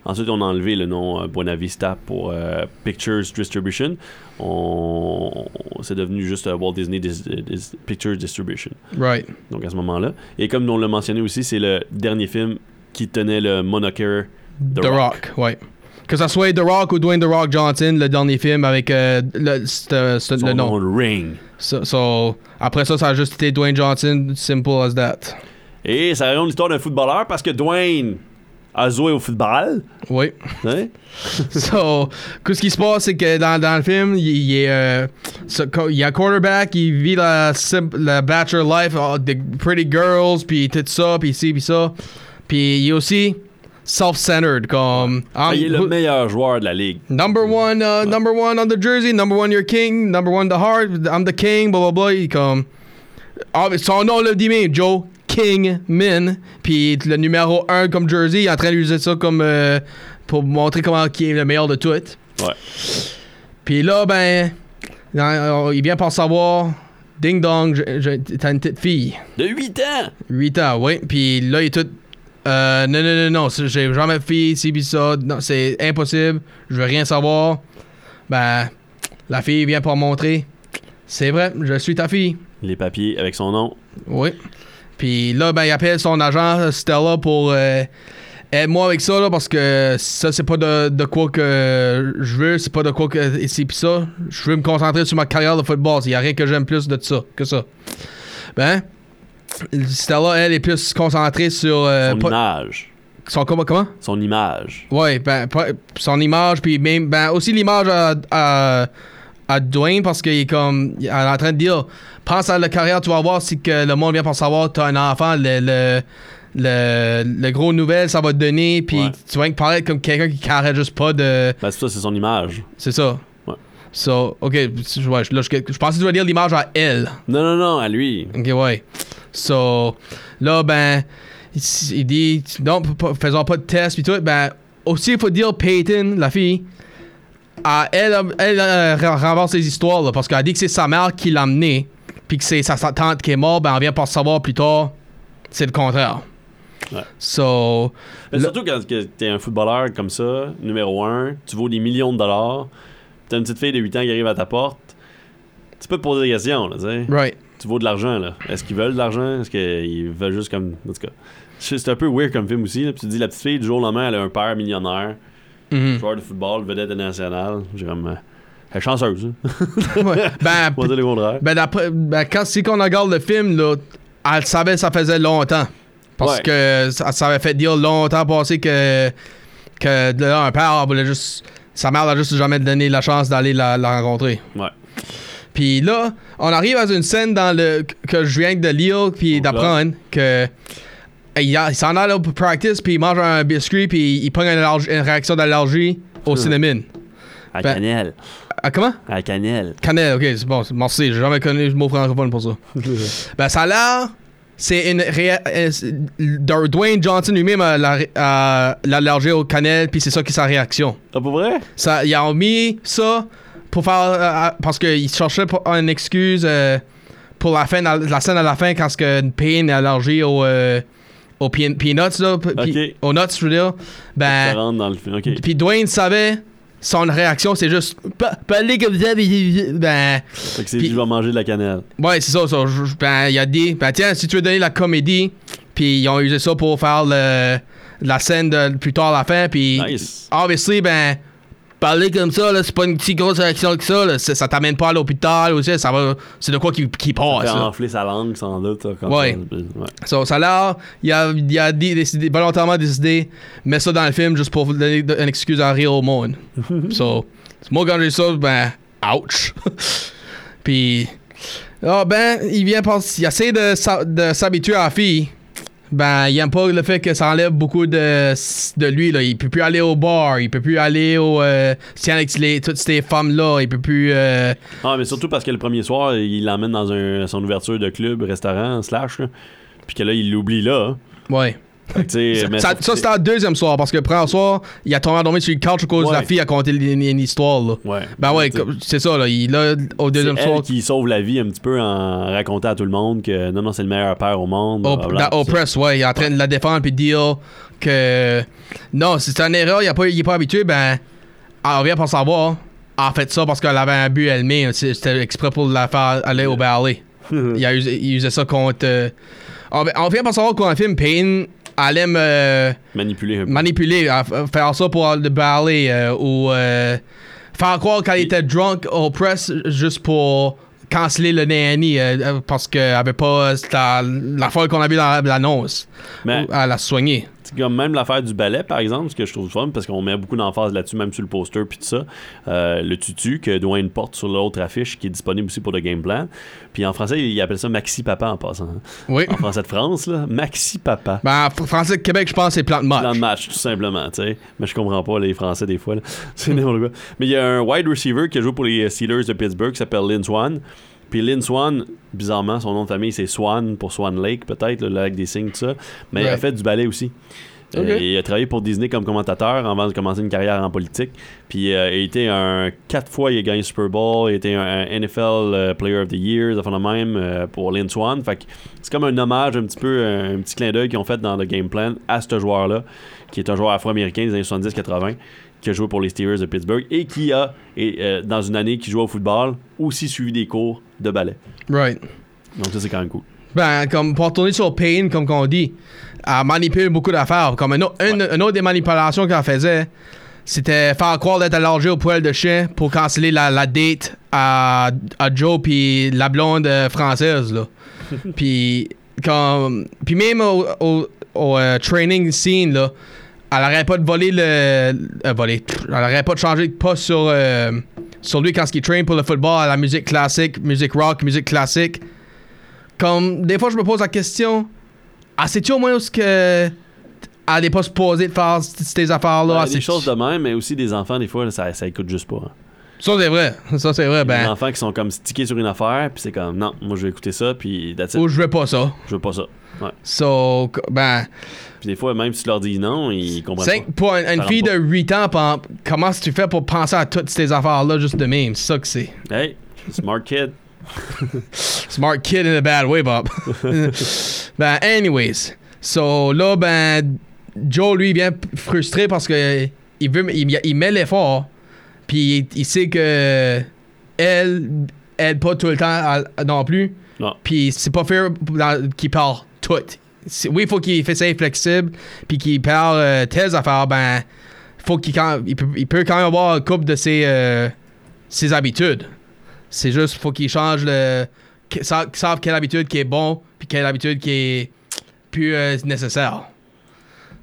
[SPEAKER 2] Ensuite, on a enlevé le nom euh, Buena Vista pour euh, Pictures Distribution. On, c'est devenu juste euh, Walt Disney Dis- Dis- Pictures Distribution.
[SPEAKER 1] Right.
[SPEAKER 2] Donc à ce moment-là. Et comme on l'a mentionné aussi, c'est le dernier film qui tenait le moniker The,
[SPEAKER 1] The, Rock. ouais. Que ça soit The Rock ou Dwayne The Rock Johnson, le dernier film avec euh, le,
[SPEAKER 2] Son
[SPEAKER 1] le nom.
[SPEAKER 2] nom, Ring.
[SPEAKER 1] So, so, après ça, ça a juste été Dwayne Johnson, simple as that.
[SPEAKER 2] Et ça raconte l'histoire d'un footballeur parce que Dwayne a joué au football.
[SPEAKER 1] Oui.
[SPEAKER 2] Hein?
[SPEAKER 1] so, qu'est-ce qui se passe, c'est que dans, dans le film, il, il est, euh, ce- il y a un quarterback, il vit la, la bachelor life, oh, des pretty girls, puis tout ça, puis ci, puis ça. Puis il est aussi self-centered, comme...
[SPEAKER 2] Ah, il est le meilleur joueur de la ligue.
[SPEAKER 1] Number one, uh, number one on the jersey, number one you're king, number one the heart, I'm the king, blah blah blah. Comme. Ah, son nom le dit même, Joe King Min. Puis le numéro 1 comme jersey, il est en train d'utiliser ça comme. euh, pour montrer comment qui est le meilleur de tout.
[SPEAKER 2] Ouais.
[SPEAKER 1] Puis là, ben. il vient pour savoir. Ding dong, t'as une petite fille.
[SPEAKER 2] De 8 ans!
[SPEAKER 1] 8 ans, oui. Puis là, il est tout. Euh, non, non, non, non, j'ai jamais fait ci, pis ça. Non, c'est impossible. Je veux rien savoir. Ben, la fille vient pour montrer. C'est vrai, je suis ta fille.
[SPEAKER 2] Les papiers avec son nom.
[SPEAKER 1] Oui. Puis là, ben, il appelle son agent Stella pour. euh, Aide-moi avec ça, là, parce que ça, c'est pas de, de quoi que je veux, c'est pas de quoi que. Ici, pis ça. Je veux me concentrer sur ma carrière de football. Il y a rien que j'aime plus de ça que ça. Ben, Stella, elle, est plus concentrée sur. euh,
[SPEAKER 2] Son image.
[SPEAKER 1] son comment, comment?
[SPEAKER 2] Son image.
[SPEAKER 1] Ouais, ben, son image, puis même, ben, aussi l'image à, à, à Dwayne, parce qu'il est comme, il est en train de dire, pense à la carrière, tu vas voir si que le monde vient pour savoir, t'as un enfant, le, le, le, le gros nouvelle, ça va te donner, puis
[SPEAKER 2] Ouais.
[SPEAKER 1] tu vas paraître comme quelqu'un qui carrait juste pas de,
[SPEAKER 2] Ben, c'est ça, c'est son image.
[SPEAKER 1] c'est ça.
[SPEAKER 2] Ouais.
[SPEAKER 1] So, ok, ouais, là, je, je pensais que tu vas dire l'image à elle.
[SPEAKER 2] Non, non, non, à lui.
[SPEAKER 1] Ok, ouais. So, là, ben, il, dit, non, faisons pas de test, puis tout. Ben, aussi, il faut dire Peyton, la fille, ah, elle, elle, euh, renverse les histoires, là, parce qu'elle dit que c'est sa mère qui l'a amené, puis que c'est sa, tante qui est morte, ben, on vient pas savoir plus tard, c'est le contraire.
[SPEAKER 2] Ouais.
[SPEAKER 1] So,
[SPEAKER 2] Mais
[SPEAKER 1] là-
[SPEAKER 2] surtout quand t'es un footballeur comme ça, numéro un, tu vaux des millions de dollars, t'as une petite fille de 8 ans qui arrive à ta porte, tu peux te poser des questions, là, tu sais.
[SPEAKER 1] right.
[SPEAKER 2] Tu vaux de l'argent, là. Est-ce qu'ils veulent de l'argent? Est-ce qu'ils veulent juste comme. En tout cas. C'est un peu weird comme film aussi, là. Puis tu te dis, la petite fille, du jour au lendemain, elle a un père millionnaire,
[SPEAKER 1] Mhm.
[SPEAKER 2] joueur de football, vedette nationale. J'ai comme. Chanceuse, hein.
[SPEAKER 1] Ouais. ben,
[SPEAKER 2] On va dire.
[SPEAKER 1] Ben, d'après, ben, quand si qu'on regarde le film, là, elle savait que ça faisait longtemps. Parce
[SPEAKER 2] Ouais.
[SPEAKER 1] que ça, ça avait fait dire longtemps passé que, que là, un père voulait juste. Sa mère n'a juste jamais donné la chance d'aller la, la rencontrer.
[SPEAKER 2] Ouais.
[SPEAKER 1] Puis là, on arrive à une scène dans le que je viens de lire puis d'apprendre que il, a- il s'en allait pour practice puis il mange un biscuit puis il prend une, une réaction d'allergie au cinnamon.
[SPEAKER 2] À
[SPEAKER 1] Ben-
[SPEAKER 2] cannelle.
[SPEAKER 1] Ah, comment?
[SPEAKER 2] À cannelle.
[SPEAKER 1] Cannelle, ok, c'est bon, merci, j'ai jamais connu le mot francophone pour ça. ben, ça a l'air, c'est une réa- euh, Dwayne Johnson lui-même a a l'allergie au cannelle, puis c'est ça qui est sa réaction.
[SPEAKER 2] Ah, pour vrai?
[SPEAKER 1] Ça, ils ont mis ça pour faire. euh, parce qu'ils cherchaient pour- une excuse euh, pour la, fin, la scène à la fin quand ce que Payne est allergique au, euh, au Pe- Peanuts, là, p- puis-
[SPEAKER 2] Ok.
[SPEAKER 1] aux Nuts, je veux dire,
[SPEAKER 2] Ça
[SPEAKER 1] ben,
[SPEAKER 2] rentre dans le film. OK.
[SPEAKER 1] puis Dwayne savait, son réaction, c'est juste, Pa- parler comme ça, ben,
[SPEAKER 2] Fait que c'est vais manger de la cannelle.
[SPEAKER 1] ouais, c'est ça, ça, ben, il a dit, ben, tiens, si tu veux donner la comédie, puis ils ont usé ça pour faire le, la scène de, plus tard à la fin, puis,
[SPEAKER 2] Nice.
[SPEAKER 1] obviously, ben, parler comme ça, là, c'est pas une si grosse réaction que ça, là, ça, ça t'amène pas à l'hôpital, aussi, ça va, c'est de quoi qui, qui passe,
[SPEAKER 2] Fait
[SPEAKER 1] là.
[SPEAKER 2] enfler sa langue sans doute. ça, comme
[SPEAKER 1] Ouais.
[SPEAKER 2] ça. Ouais.
[SPEAKER 1] So, ça a l'air, il a, il a décidé, volontairement décidé, mettre ça dans le film juste pour vous donner une excuse à rire au monde. so, moi quand j'ai ça, ben, ouch. Puis, ah ben, il vient penser, il essaie de, de s'habituer à la fille. Ben, il aime pas le fait que ça enlève beaucoup de, de lui, là. Il peut plus aller au bar, il peut plus aller au. Euh, avec les, toutes ces femmes-là, il peut plus. euh,
[SPEAKER 2] Ah, mais surtout parce que le premier soir, il l'emmène dans un, son ouverture de club, restaurant, slash. Puis que là, il l'oublie là.
[SPEAKER 1] ouais.
[SPEAKER 2] Mais
[SPEAKER 1] Ça, c'était le deuxième soir, parce que le premier soir, il a tombé endormi sur le couch à cause de la fille a conté une, une histoire, là.
[SPEAKER 2] Ouais.
[SPEAKER 1] Ben ouais, c'est ça, là. Il, là, au deuxième
[SPEAKER 2] elle
[SPEAKER 1] soir,
[SPEAKER 2] qui sauve la vie un petit peu en racontant à tout le monde que non, non, c'est le meilleur père au monde.
[SPEAKER 1] au,
[SPEAKER 2] blablabla,
[SPEAKER 1] dans- au
[SPEAKER 2] tout ça.
[SPEAKER 1] press, ouais, il est en train de la défendre puis de dire que non, c'est une erreur, il, a pas, pas habitué, ben, on vient pour savoir. En fait, ça parce qu'elle avait un but elle-même, c'était exprès pour la faire aller au ballet. il, a usé, il usait ça contre. euh, on, vient pour savoir qu'au film, Payne, aime. euh,
[SPEAKER 2] Manipuler un peu.
[SPEAKER 1] manipuler, à faire ça pour le ballet euh, ou euh, faire croire qu'elle était drunk au press juste pour canceller le nanny euh, parce qu'elle avait pas la, la fois qu'on a vu dans l'annonce.
[SPEAKER 2] Mais-
[SPEAKER 1] Elle a soigné.
[SPEAKER 2] Comme même l'affaire du ballet, par exemple, ce que je trouve fun, parce qu'on met beaucoup d'emphase là-dessus, même sur le poster, puis tout ça. Euh, le tutu que Dwayne porte sur l'autre affiche, qui est disponible aussi pour le game plan. Puis en français, il appelle ça Maxi Papa en passant. hein.
[SPEAKER 1] Oui.
[SPEAKER 2] En français de France, là, Maxi Papa.
[SPEAKER 1] Ben, fr- français de Québec, je pense, c'est plante
[SPEAKER 2] Dans le
[SPEAKER 1] match.
[SPEAKER 2] match, tout simplement, tu sais. Mais je comprends pas les Français des fois. là. C'est n'importe quoi. Mais il y a un wide receiver qui a joué pour les Steelers de Pittsburgh qui s'appelle Lynn Swan. Puis Lynn Swan, bizarrement, son nom de famille c'est Swan pour Swan Lake, peut-être, le lac des signes, tout ça. Mais il a
[SPEAKER 1] Ouais.
[SPEAKER 2] fait du ballet aussi. Euh, il a travaillé pour Disney comme commentateur avant de commencer une carrière en politique. Puis euh, il a été un. Quatre fois, il a gagné Super Bowl. Il a été un, un NFL euh, Player of the Year, enfin de même, pour Lynn Swan. Fait que c'est comme un hommage, un petit peu, un, petit clin d'œil qu'ils ont fait dans le game plan à ce joueur-là, qui est un joueur afro-américain des années 70-80, qui a joué pour les Steelers de Pittsburgh et qui a, et, euh, dans une année qui jouait au football, aussi suivi des cours de ballet.
[SPEAKER 1] Right.
[SPEAKER 2] Donc ça, c'est quand même cool.
[SPEAKER 1] Ben, comme pour tourner sur Payne, comme qu'on dit, elle manipule beaucoup d'affaires. Comme une, autre- une, une autre des manipulations qu'elle faisait, c'était faire croire d'être allergique au poil de chien pour canceller la, la date à, à Joe puis la blonde euh, française, là. puis, comme, puis même au, au- au, euh, training scene, là, elle arrête pas de voler le. euh, voler. Elle arrête pas de changer de poste sur, euh, sur lui quand il train pour le football à la musique classique, musique rock, musique classique. Comme, des fois, je me pose la question, ah, sais-tu au moins où ce que. Elle n'est pas supposée de faire ces affaires-là?
[SPEAKER 2] Ben,
[SPEAKER 1] Ah,
[SPEAKER 2] des choses de même, mais aussi des enfants, des fois, ça, ça écoute juste pas. hein.
[SPEAKER 1] Ça, c'est vrai. Ça, c'est vrai.
[SPEAKER 2] Des
[SPEAKER 1] Ben,
[SPEAKER 2] enfants qui sont comme stickés sur une affaire, puis c'est comme, non, moi je vais écouter ça, puis that's it.
[SPEAKER 1] ou je veux pas ça.
[SPEAKER 2] Je veux pas ça. Ouais.
[SPEAKER 1] So, ben,
[SPEAKER 2] Puis des fois, même si tu leur dis non, ils comprennent pas.
[SPEAKER 1] pour une, une fille de 8 ans, comment tu fais pour penser à toutes ces affaires-là juste de même? C'est ça que c'est.
[SPEAKER 2] Hey, smart kid.
[SPEAKER 1] Smart kid in a bad way, Bob. ben, anyways. So, là, ben, Joe, lui, vient frustré parce que il, veut, il, il met l'effort, puis il, il sait que elle aide pas tout le temps à- non plus.
[SPEAKER 2] Non.
[SPEAKER 1] Puis c'est pas fair qu'il parle tout. Oui, il faut qu'il fait ça flexible, puis qu'il parle euh, telles affaires, ben, faut qu'il quand, il, peut, il peut quand même avoir un couple de ses, euh, ses habitudes. C'est juste, faut qu'il change le. qu'il sa- qu'il savent quelle habitude qui est bon, puis quelle habitude qui est plus euh, nécessaire.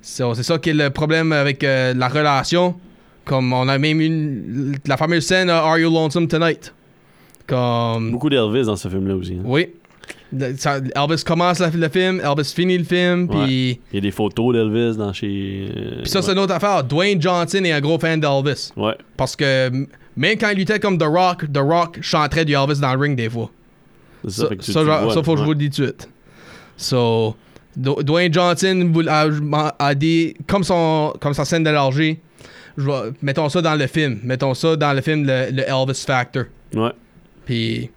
[SPEAKER 1] So, c'est ça qui est le problème avec euh, la relation. Comme on a même une- la fameuse scène euh, Are You Lonesome Tonight? Comme.
[SPEAKER 2] Beaucoup d'Elvis dans ce film-là aussi. hein.
[SPEAKER 1] Oui. Le- ça- Elvis commence la- le film, Elvis finit le film, puis.
[SPEAKER 2] Il y a des photos d'Elvis dans chez. euh,
[SPEAKER 1] Puis ça, c'est une autre affaire. Dwayne Johnson est un gros fan d'Elvis.
[SPEAKER 2] Ouais.
[SPEAKER 1] Parce que même quand il luttait comme The Rock, The Rock chanterait du Elvis dans le ring des fois.
[SPEAKER 2] C'est
[SPEAKER 1] Ça,
[SPEAKER 2] que
[SPEAKER 1] ça,
[SPEAKER 2] tu
[SPEAKER 1] genre-
[SPEAKER 2] vois,
[SPEAKER 1] ça, faut que je vous le dise tout de suite. So, Dwayne Johnson a, dit, comme, son, comme sa scène d'allergie, je vais- mettons ça dans le film. Mettons ça dans le film, le, le Elvis Factor.
[SPEAKER 2] Ouais.
[SPEAKER 1] Puis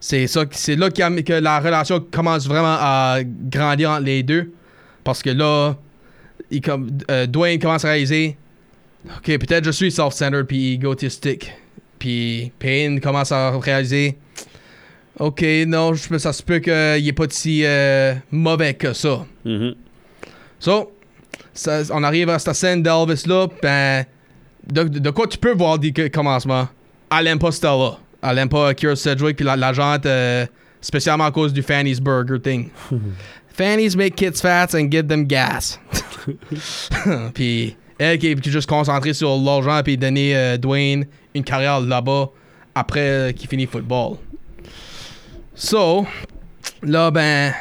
[SPEAKER 1] c'est ça, c'est là que la relation commence vraiment à grandir entre les deux. Parce que là, il euh, Dwayne commence à réaliser Ok, peut-être je suis self-centered puis égotistique. Puis Payne commence à réaliser Ok, non, je, ça se peut qu'il est pas si euh, mauvais que ça.
[SPEAKER 2] Mhm.
[SPEAKER 1] So, ça- on arrive à cette scène d'Elvis là, ben, de, de quoi tu peux voir du commencement? Elle aime pas Stella. Elle aime pas Kira Sedgwick puis la, la gente, euh, spécialement à cause du Fanny's Burger thing. Fanny's make kids fat and give them gas. puis elle qui est juste concentrée sur l'argent puis donner euh, Dwayne une carrière là-bas après euh, qu'il finit football. So, là, ben,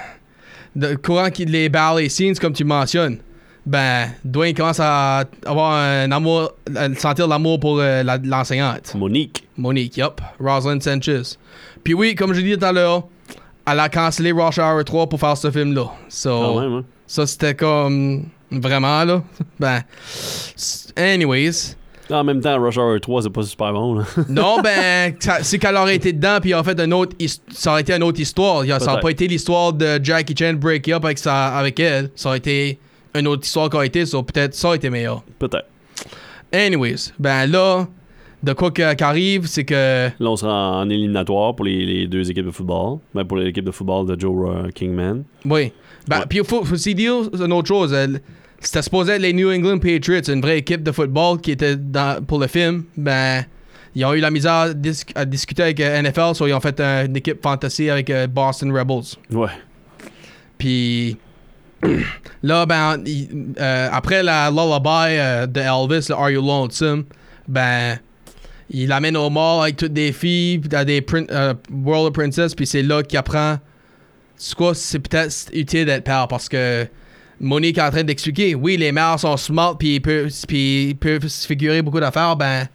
[SPEAKER 1] de, courant qu'il les ballet scenes, comme tu mentionnes, ben, Dwayne commence à avoir un amour, à sentir l'amour pour euh, la- l'enseignante.
[SPEAKER 2] Monique.
[SPEAKER 1] Monique, yup. Rosalind Sanchez. Puis oui, comme je dit tout à l'heure, elle a cancellé Rush Hour 3 pour faire ce film-là. So,
[SPEAKER 2] Quand même, hein?
[SPEAKER 1] ça, c'était comme. Vraiment, là. Ben. Anyways.
[SPEAKER 2] En même temps, Rush Hour 3, c'est pas super bon. Là.
[SPEAKER 1] Non, ben, c'est qu'elle aurait été dedans, puis en fait, un autre, ça aurait été une autre histoire. Ça aurait pas été l'histoire de Jackie Chan break up avec, sa, avec elle. Ça aurait été une autre histoire qui aurait été, so peut-être ça aurait été meilleur.
[SPEAKER 2] Peut-être.
[SPEAKER 1] Anyways, ben là, de quoi qu'arrive, c'est que.
[SPEAKER 2] Là, on sera en éliminatoire pour les, les deux équipes de football. Ben, pour l'équipe de football de Joe euh, Kingman.
[SPEAKER 1] Oui. Ben,
[SPEAKER 2] Ouais.
[SPEAKER 1] puis il faut, faut aussi dire une autre chose. elle- C'était supposé être les New England Patriots, une vraie équipe de football qui était dans, pour le film. Ben, ils ont eu la misère à, dis- à discuter avec euh, NFL, so ils ont fait euh, une équipe fantasy avec euh, Boston Rebels.
[SPEAKER 2] Ouais.
[SPEAKER 1] Puis là, ben, il- euh, après la lullaby euh, de Elvis, le Are You Lonesome, ben, il l'amène au mall avec toutes des filles, dans des prin- euh, World of Princess, puis c'est là qu'il apprend. C'est quoi, c'est peut-être utile d'être père parce que Monique est en train d'expliquer, oui, les mères sont smart, puis ils peuvent, puis ils peuvent se figurer beaucoup d'affaires, ben,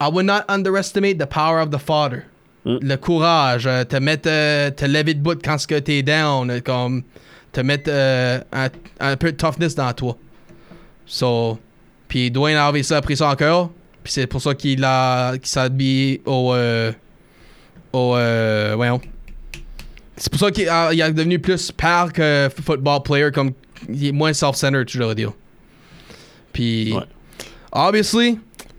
[SPEAKER 1] I would not underestimate the power of the father.
[SPEAKER 2] Mm.
[SPEAKER 1] Le courage, euh, te mettre, te lever de bout quand ce que t'es down, comme, te mettre euh, un, un peu de toughness dans toi. So, puis Dwayne a ça, a pris ça en cœur, puis c'est pour ça qu'il a, qu'il s'habille au, euh, au, euh, voyons. C'est pour ça qu'il a- il devenu plus père que football player, comme il est moins self-centered, je dois dire. Puis,
[SPEAKER 2] Ouais.
[SPEAKER 1] obviously,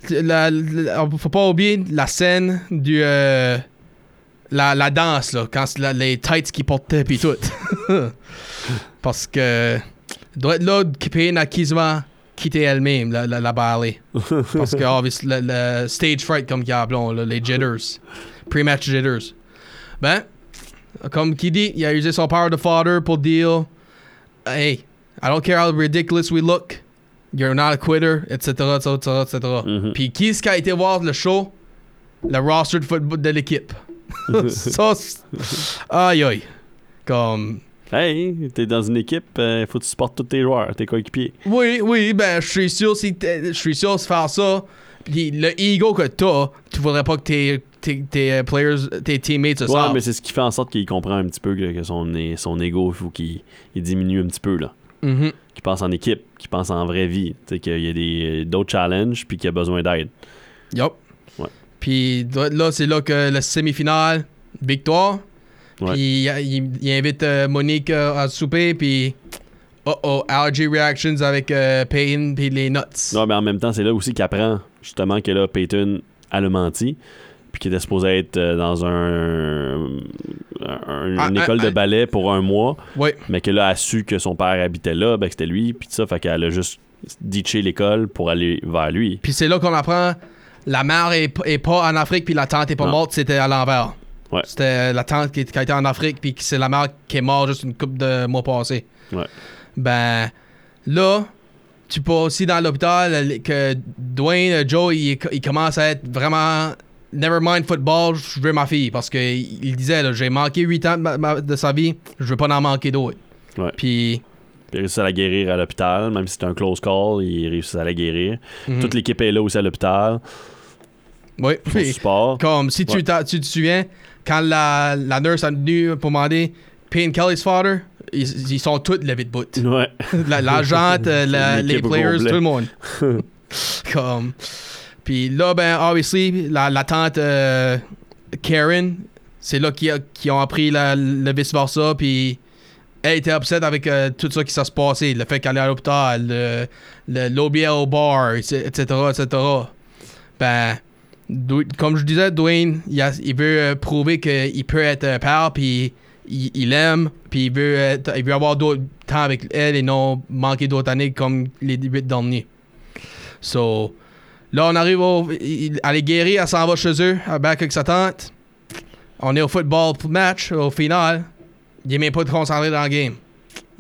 [SPEAKER 1] la, la- faut pas oublier la scène du. euh, la, la danse, là, quand la- les tights qu'il portait, puis tout. Parce que. Doit être là qui paye a quasiment quitté elle-même, la, la, la ballet. Parce que, obviously, le, le stage fright, comme qu'ils appellent, les jitters. Pre-match jitters. Ben, comme qui dit, il a usé son power de father pour dire Hey, I don't care how ridiculous we look, you're not a quitter, etc., etc., etc.
[SPEAKER 2] Mhm.
[SPEAKER 1] Puis qui est-ce qui a été voir le show Le roster de football de l'équipe. Ça, c'est- aïe aïe. Comme.
[SPEAKER 2] Hey, t'es dans une équipe, il faut que tu supportes tous tes joueurs, tes coéquipiers.
[SPEAKER 1] Oui, oui, ben, je suis sûr, si je suis sûr de faire ça. Le ego que t'as, tu voudrais pas que tes, tes, tes euh, players, tes teammates se
[SPEAKER 2] Ouais, mais c'est ce qui fait en sorte qu'il comprend un petit peu que, que son, son ego, il faut qu'il il diminue un petit peu, là.
[SPEAKER 1] Mhm.
[SPEAKER 2] Qu'il pense en équipe, qu'il pense en vraie vie. Tu sais, qu'il y a des- d'autres challenges, puis qu'il a besoin d'aide.
[SPEAKER 1] Yup. Puis là, c'est là que la semi-finale, victoire. Puis il, il- il invite euh, Monique euh, à souper, puis oh oh, allergy reactions avec euh, puis les nuts.
[SPEAKER 2] Non, mais en même temps, c'est là aussi qu'il apprend justement que là, Peyton a le menti, puis qu'il était supposé être euh, dans un, un-
[SPEAKER 1] Ah,
[SPEAKER 2] une
[SPEAKER 1] ah,
[SPEAKER 2] école de
[SPEAKER 1] ah.
[SPEAKER 2] ballet pour un mois,
[SPEAKER 1] Ouais.
[SPEAKER 2] mais que là, a su que son père habitait là, ben que c'était lui, puis tout ça, fait qu'elle a juste ditché l'école pour aller vers lui.
[SPEAKER 1] Puis c'est là qu'on apprend la mère est, pas en Afrique, puis la tante est pas
[SPEAKER 2] Non.
[SPEAKER 1] morte, c'était à l'envers.
[SPEAKER 2] Ouais.
[SPEAKER 1] C'était la tante qui, qui a été en Afrique, puis c'est la mère qui est morte juste une couple de mois passés.
[SPEAKER 2] Ouais.
[SPEAKER 1] Ben, là, tu peux aussi dans l'hôpital que Dwayne, euh, Joe, il, il commence à être vraiment. Never mind football, je veux ma fille. Parce qu'il il disait, là, j'ai manqué 8 ans de, ma- ma- de sa vie, je veux pas en manquer d'autres.
[SPEAKER 2] Ouais.
[SPEAKER 1] Puis,
[SPEAKER 2] il a réussi à la guérir à l'hôpital, même si c'était un close call, il réussit à la guérir.
[SPEAKER 1] Mhm.
[SPEAKER 2] Toute l'équipe est là aussi à l'hôpital,
[SPEAKER 1] oui.
[SPEAKER 2] support.
[SPEAKER 1] Comme si tu,
[SPEAKER 2] Ouais.
[SPEAKER 1] tu te souviens, quand la, la nurse a venu pour demander Payne Kelly's father, ils, ils sont tous levés de bout.
[SPEAKER 2] Ouais.
[SPEAKER 1] la les players, tout le monde. Comme. Puis là, ben, obviously, la, la tante euh, Karen, c'est là qu'ils ont appris la- le vice-versa, puis elle était upset avec euh, tout ça qui s'est passé. Le fait qu'elle est à l'hôpital, le, le, l'OBL au bar, etc., etc. Ben, comme je disais, Dwayne, il, veut euh, prouver qu'il peut être père, puis il, il aime, puis il veut, être- il veut avoir d'autres temps avec elle et non manquer d'autres années comme les huit derniers. So, là, on arrive au. Elle est guérie, elle s'en va chez eux, elle back avec sa tante. On est au football match, au final. Il est même pas concentré dans le game.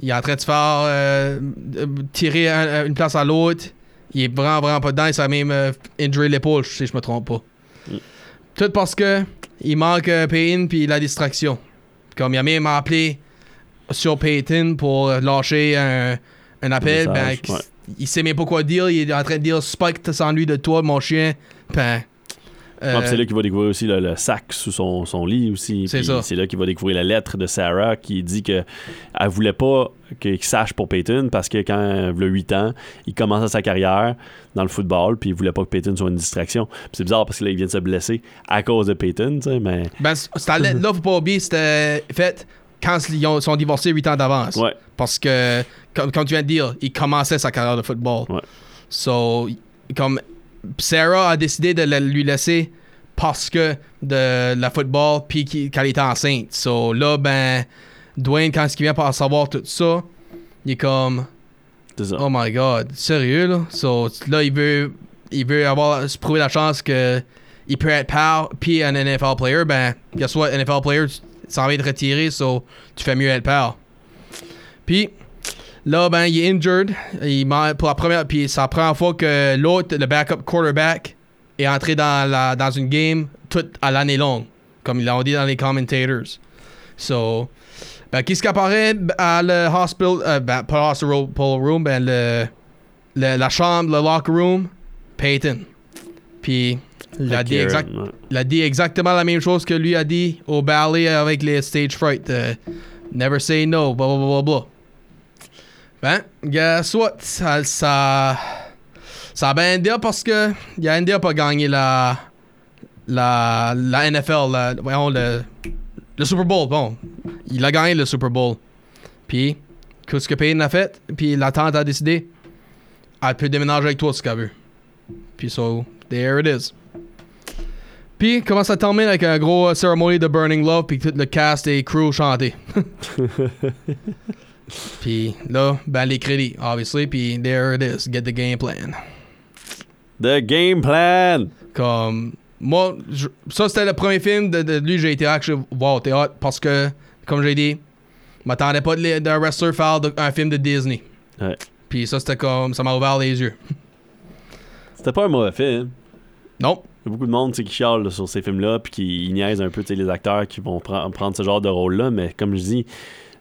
[SPEAKER 1] Il est en train de faire euh, euh, tirer un- une place à l'autre. Il est vraiment, vraiment pas dedans. Il s'est même euh, injury l'épaule, si je me trompe pas. Tout parce que il manque euh, Payton puis la distraction. Comme il a même appelé sur Payton pour lâcher un, un appel,
[SPEAKER 2] Un
[SPEAKER 1] ben,
[SPEAKER 2] ouais.
[SPEAKER 1] il sait même pas quoi dire. Il est en train de dire Spike, t'as sans lui de toi, mon chien. Ben, euh,
[SPEAKER 2] c'est là qu'il va découvrir aussi le, le sac sous son, son lit aussi.
[SPEAKER 1] C'est
[SPEAKER 2] Puis
[SPEAKER 1] ça.
[SPEAKER 2] C'est là qu'il va découvrir la lettre de Sarah qui dit que elle voulait pas qu'il sache pour Peyton parce que quand il a 8 ans, il commençait sa carrière dans le football puis il voulait pas que Peyton soit une distraction. C'est bizarre parce que là il vient de se blesser à cause de Peyton, tu sais, mais
[SPEAKER 1] Ben, cette lettre-là, faut pas oublier, c'était fait quand ils ont- sont divorcés 8 ans d'avance.
[SPEAKER 2] ouais,
[SPEAKER 1] Parce que, comme, comme tu viens de dire, il commençait sa carrière de football.
[SPEAKER 2] Ouais.
[SPEAKER 1] So, comme Sarah a décidé de la- lui laisser parce que de la football, puis qu'elle était enceinte. So, là, ben, Dwayne, quand il vient par savoir tout ça, il est comme, oh my god, sérieux, là? So, là, il veut, il veut avoir, se prouver la chance que il peut être père, puis un NFL player. Ben, guess what, NFL player, tu- ça va être retiré, so, tu fais mieux être père. Puis, là, ben, il est injured. Il pour la première, puis c'est la première fois que l'autre, le backup quarterback, est entré dans, la, dans une game toute à l'année longue, comme ils l'ont dit dans les commentators. So, ben, qu'est-ce qui apparaît à le hospital, euh, ben, pas hospital room, ben, le, le- la chambre, le locker room, Peyton. Puis, il a,
[SPEAKER 2] Fait
[SPEAKER 1] dit
[SPEAKER 2] que,
[SPEAKER 1] exact,
[SPEAKER 2] ouais.
[SPEAKER 1] il a dit exactement la même chose que lui a dit au ballet avec les stage fright. euh, never say no, blah blah blah blah blah. Ben, guess what? Ça, ça, ça a bien parce que il a India pas gagné la, la, la NFL, voyons, le, le Super Bowl. Bon, il a gagné le Super Bowl. Puis, qu'est-ce que Payne a fait? Puis la tante a décidé, elle peut déménager avec toi si qu'elle veut. Puis so, there it is. Puis, comment ça termine avec un gros euh, cérémonie de Burning Love, puis tout le cast et crew chanter. puis là, ben les crédits, obviously, puis there it is, get the game plan.
[SPEAKER 2] The game plan.
[SPEAKER 1] Comme, moi, je- ça c'était le premier film de, de lui, j'ai été actually voir au théâtre, parce que, comme j'ai dit, je m'attendais pas d'un wrestler faire de- un film de Disney.
[SPEAKER 2] Ouais.
[SPEAKER 1] Puis ça c'était comme, ça m'a ouvert les yeux.
[SPEAKER 2] C'était pas un mauvais film.
[SPEAKER 1] Non,
[SPEAKER 2] Il y a beaucoup de monde qui chiale sur ces films-là, puis qui niaisent un peu les acteurs qui vont pre- prendre ce genre de rôle-là, mais comme je dis,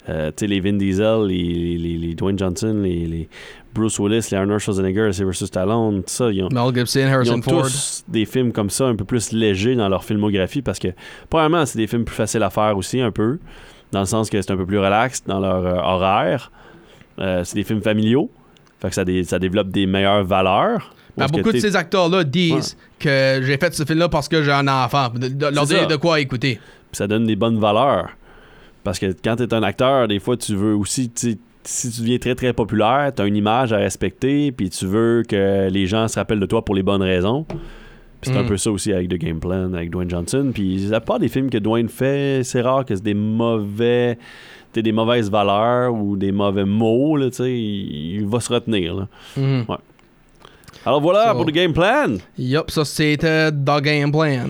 [SPEAKER 2] euh, tu sais, les Vin Diesel, les, les, les Dwayne Johnson, les, les Bruce Willis, les Arnold Schwarzenegger, Sylvester Stallone, tout ça, ils ont,
[SPEAKER 1] Mel Gibson,
[SPEAKER 2] ils
[SPEAKER 1] Harrison
[SPEAKER 2] ont
[SPEAKER 1] Ford.
[SPEAKER 2] tous des films comme ça, un peu plus légers dans leur filmographie, parce que, premièrement, c'est des films plus faciles à faire aussi, un peu, dans le sens que c'est un peu plus relax dans leur euh, horaire. Euh, c'est des films familiaux, fait que ça, dé- ça développe des meilleures valeurs.
[SPEAKER 1] Ben, beaucoup de ces acteurs-là disent que j'ai fait ce film-là parce que j'ai un enfant. De, de- leur dire
[SPEAKER 2] ça.
[SPEAKER 1] de quoi écouter.
[SPEAKER 2] Puis ça donne des bonnes valeurs. Parce que quand tu es un acteur, des fois, tu veux aussi, si tu deviens très très populaire, tu as une image à respecter, puis tu veux que les gens se rappellent de toi pour les bonnes raisons. Puis c'est un
[SPEAKER 1] Mm.
[SPEAKER 2] peu ça aussi avec The Game Plan, avec Dwayne Johnson. Puis la plupart des films que Dwayne fait, c'est rare que c'est des mauvais, des mauvaises valeurs ou des mauvais mots, là, il, il va se retenir. Là.
[SPEAKER 1] Mhm.
[SPEAKER 2] Alors voilà
[SPEAKER 1] So-
[SPEAKER 2] pour The Game Plan.
[SPEAKER 1] Yup, ça c'était dans Game Plan.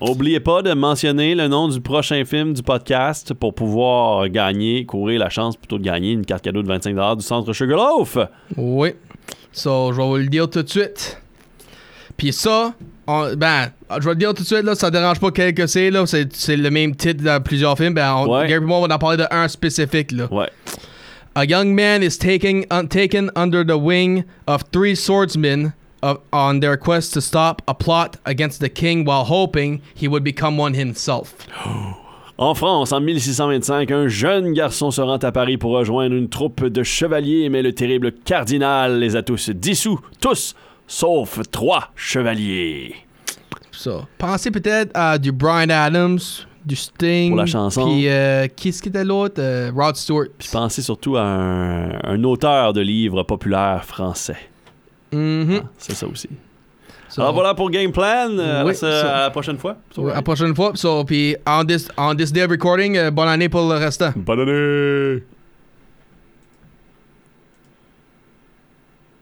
[SPEAKER 2] Oubliez pas de mentionner le nom du prochain film du podcast pour pouvoir gagner, courir la chance plutôt de gagner une carte cadeau de 25$ du centre Sugarloaf.
[SPEAKER 1] Oui. So, je vais vous le dire tout de suite. Puis ça, on- ben, je vais le dire tout de suite, là, ça dérange pas quel que c'est, là. C'est, le même titre dans plusieurs films. Ben, on,
[SPEAKER 2] Ouais.
[SPEAKER 1] Gary et moi, on va en parler de un spécifique, là.
[SPEAKER 2] Ouais.
[SPEAKER 1] A young man is taking, un- taken under the wing of three swordsmen of, on their quest to stop a plot against the king while hoping he would become one himself.
[SPEAKER 2] En France, en 1625, un jeune garçon se rend à Paris pour rejoindre une troupe de chevaliers, mais le terrible cardinal les a tous dissous, tous, sauf trois chevaliers.
[SPEAKER 1] Ça. Pensez peut-être à du Brian Adams, du Sting.
[SPEAKER 2] Pour la chanson.
[SPEAKER 1] Puis, euh, qui est-ce qui était l'autre? Euh, Rod Stewart.
[SPEAKER 2] Puis pensez surtout à un, un auteur de livres populaires français.
[SPEAKER 1] Mhm.
[SPEAKER 2] C'est ça aussi.
[SPEAKER 1] So,
[SPEAKER 2] Alors voilà pour Game Plan. Euh,
[SPEAKER 1] Oui, ça-
[SPEAKER 2] à la prochaine fois.
[SPEAKER 1] À la prochaine fois. So, puis, on this, on this day of recording, euh, bonne année pour le restant.
[SPEAKER 2] Bonne année!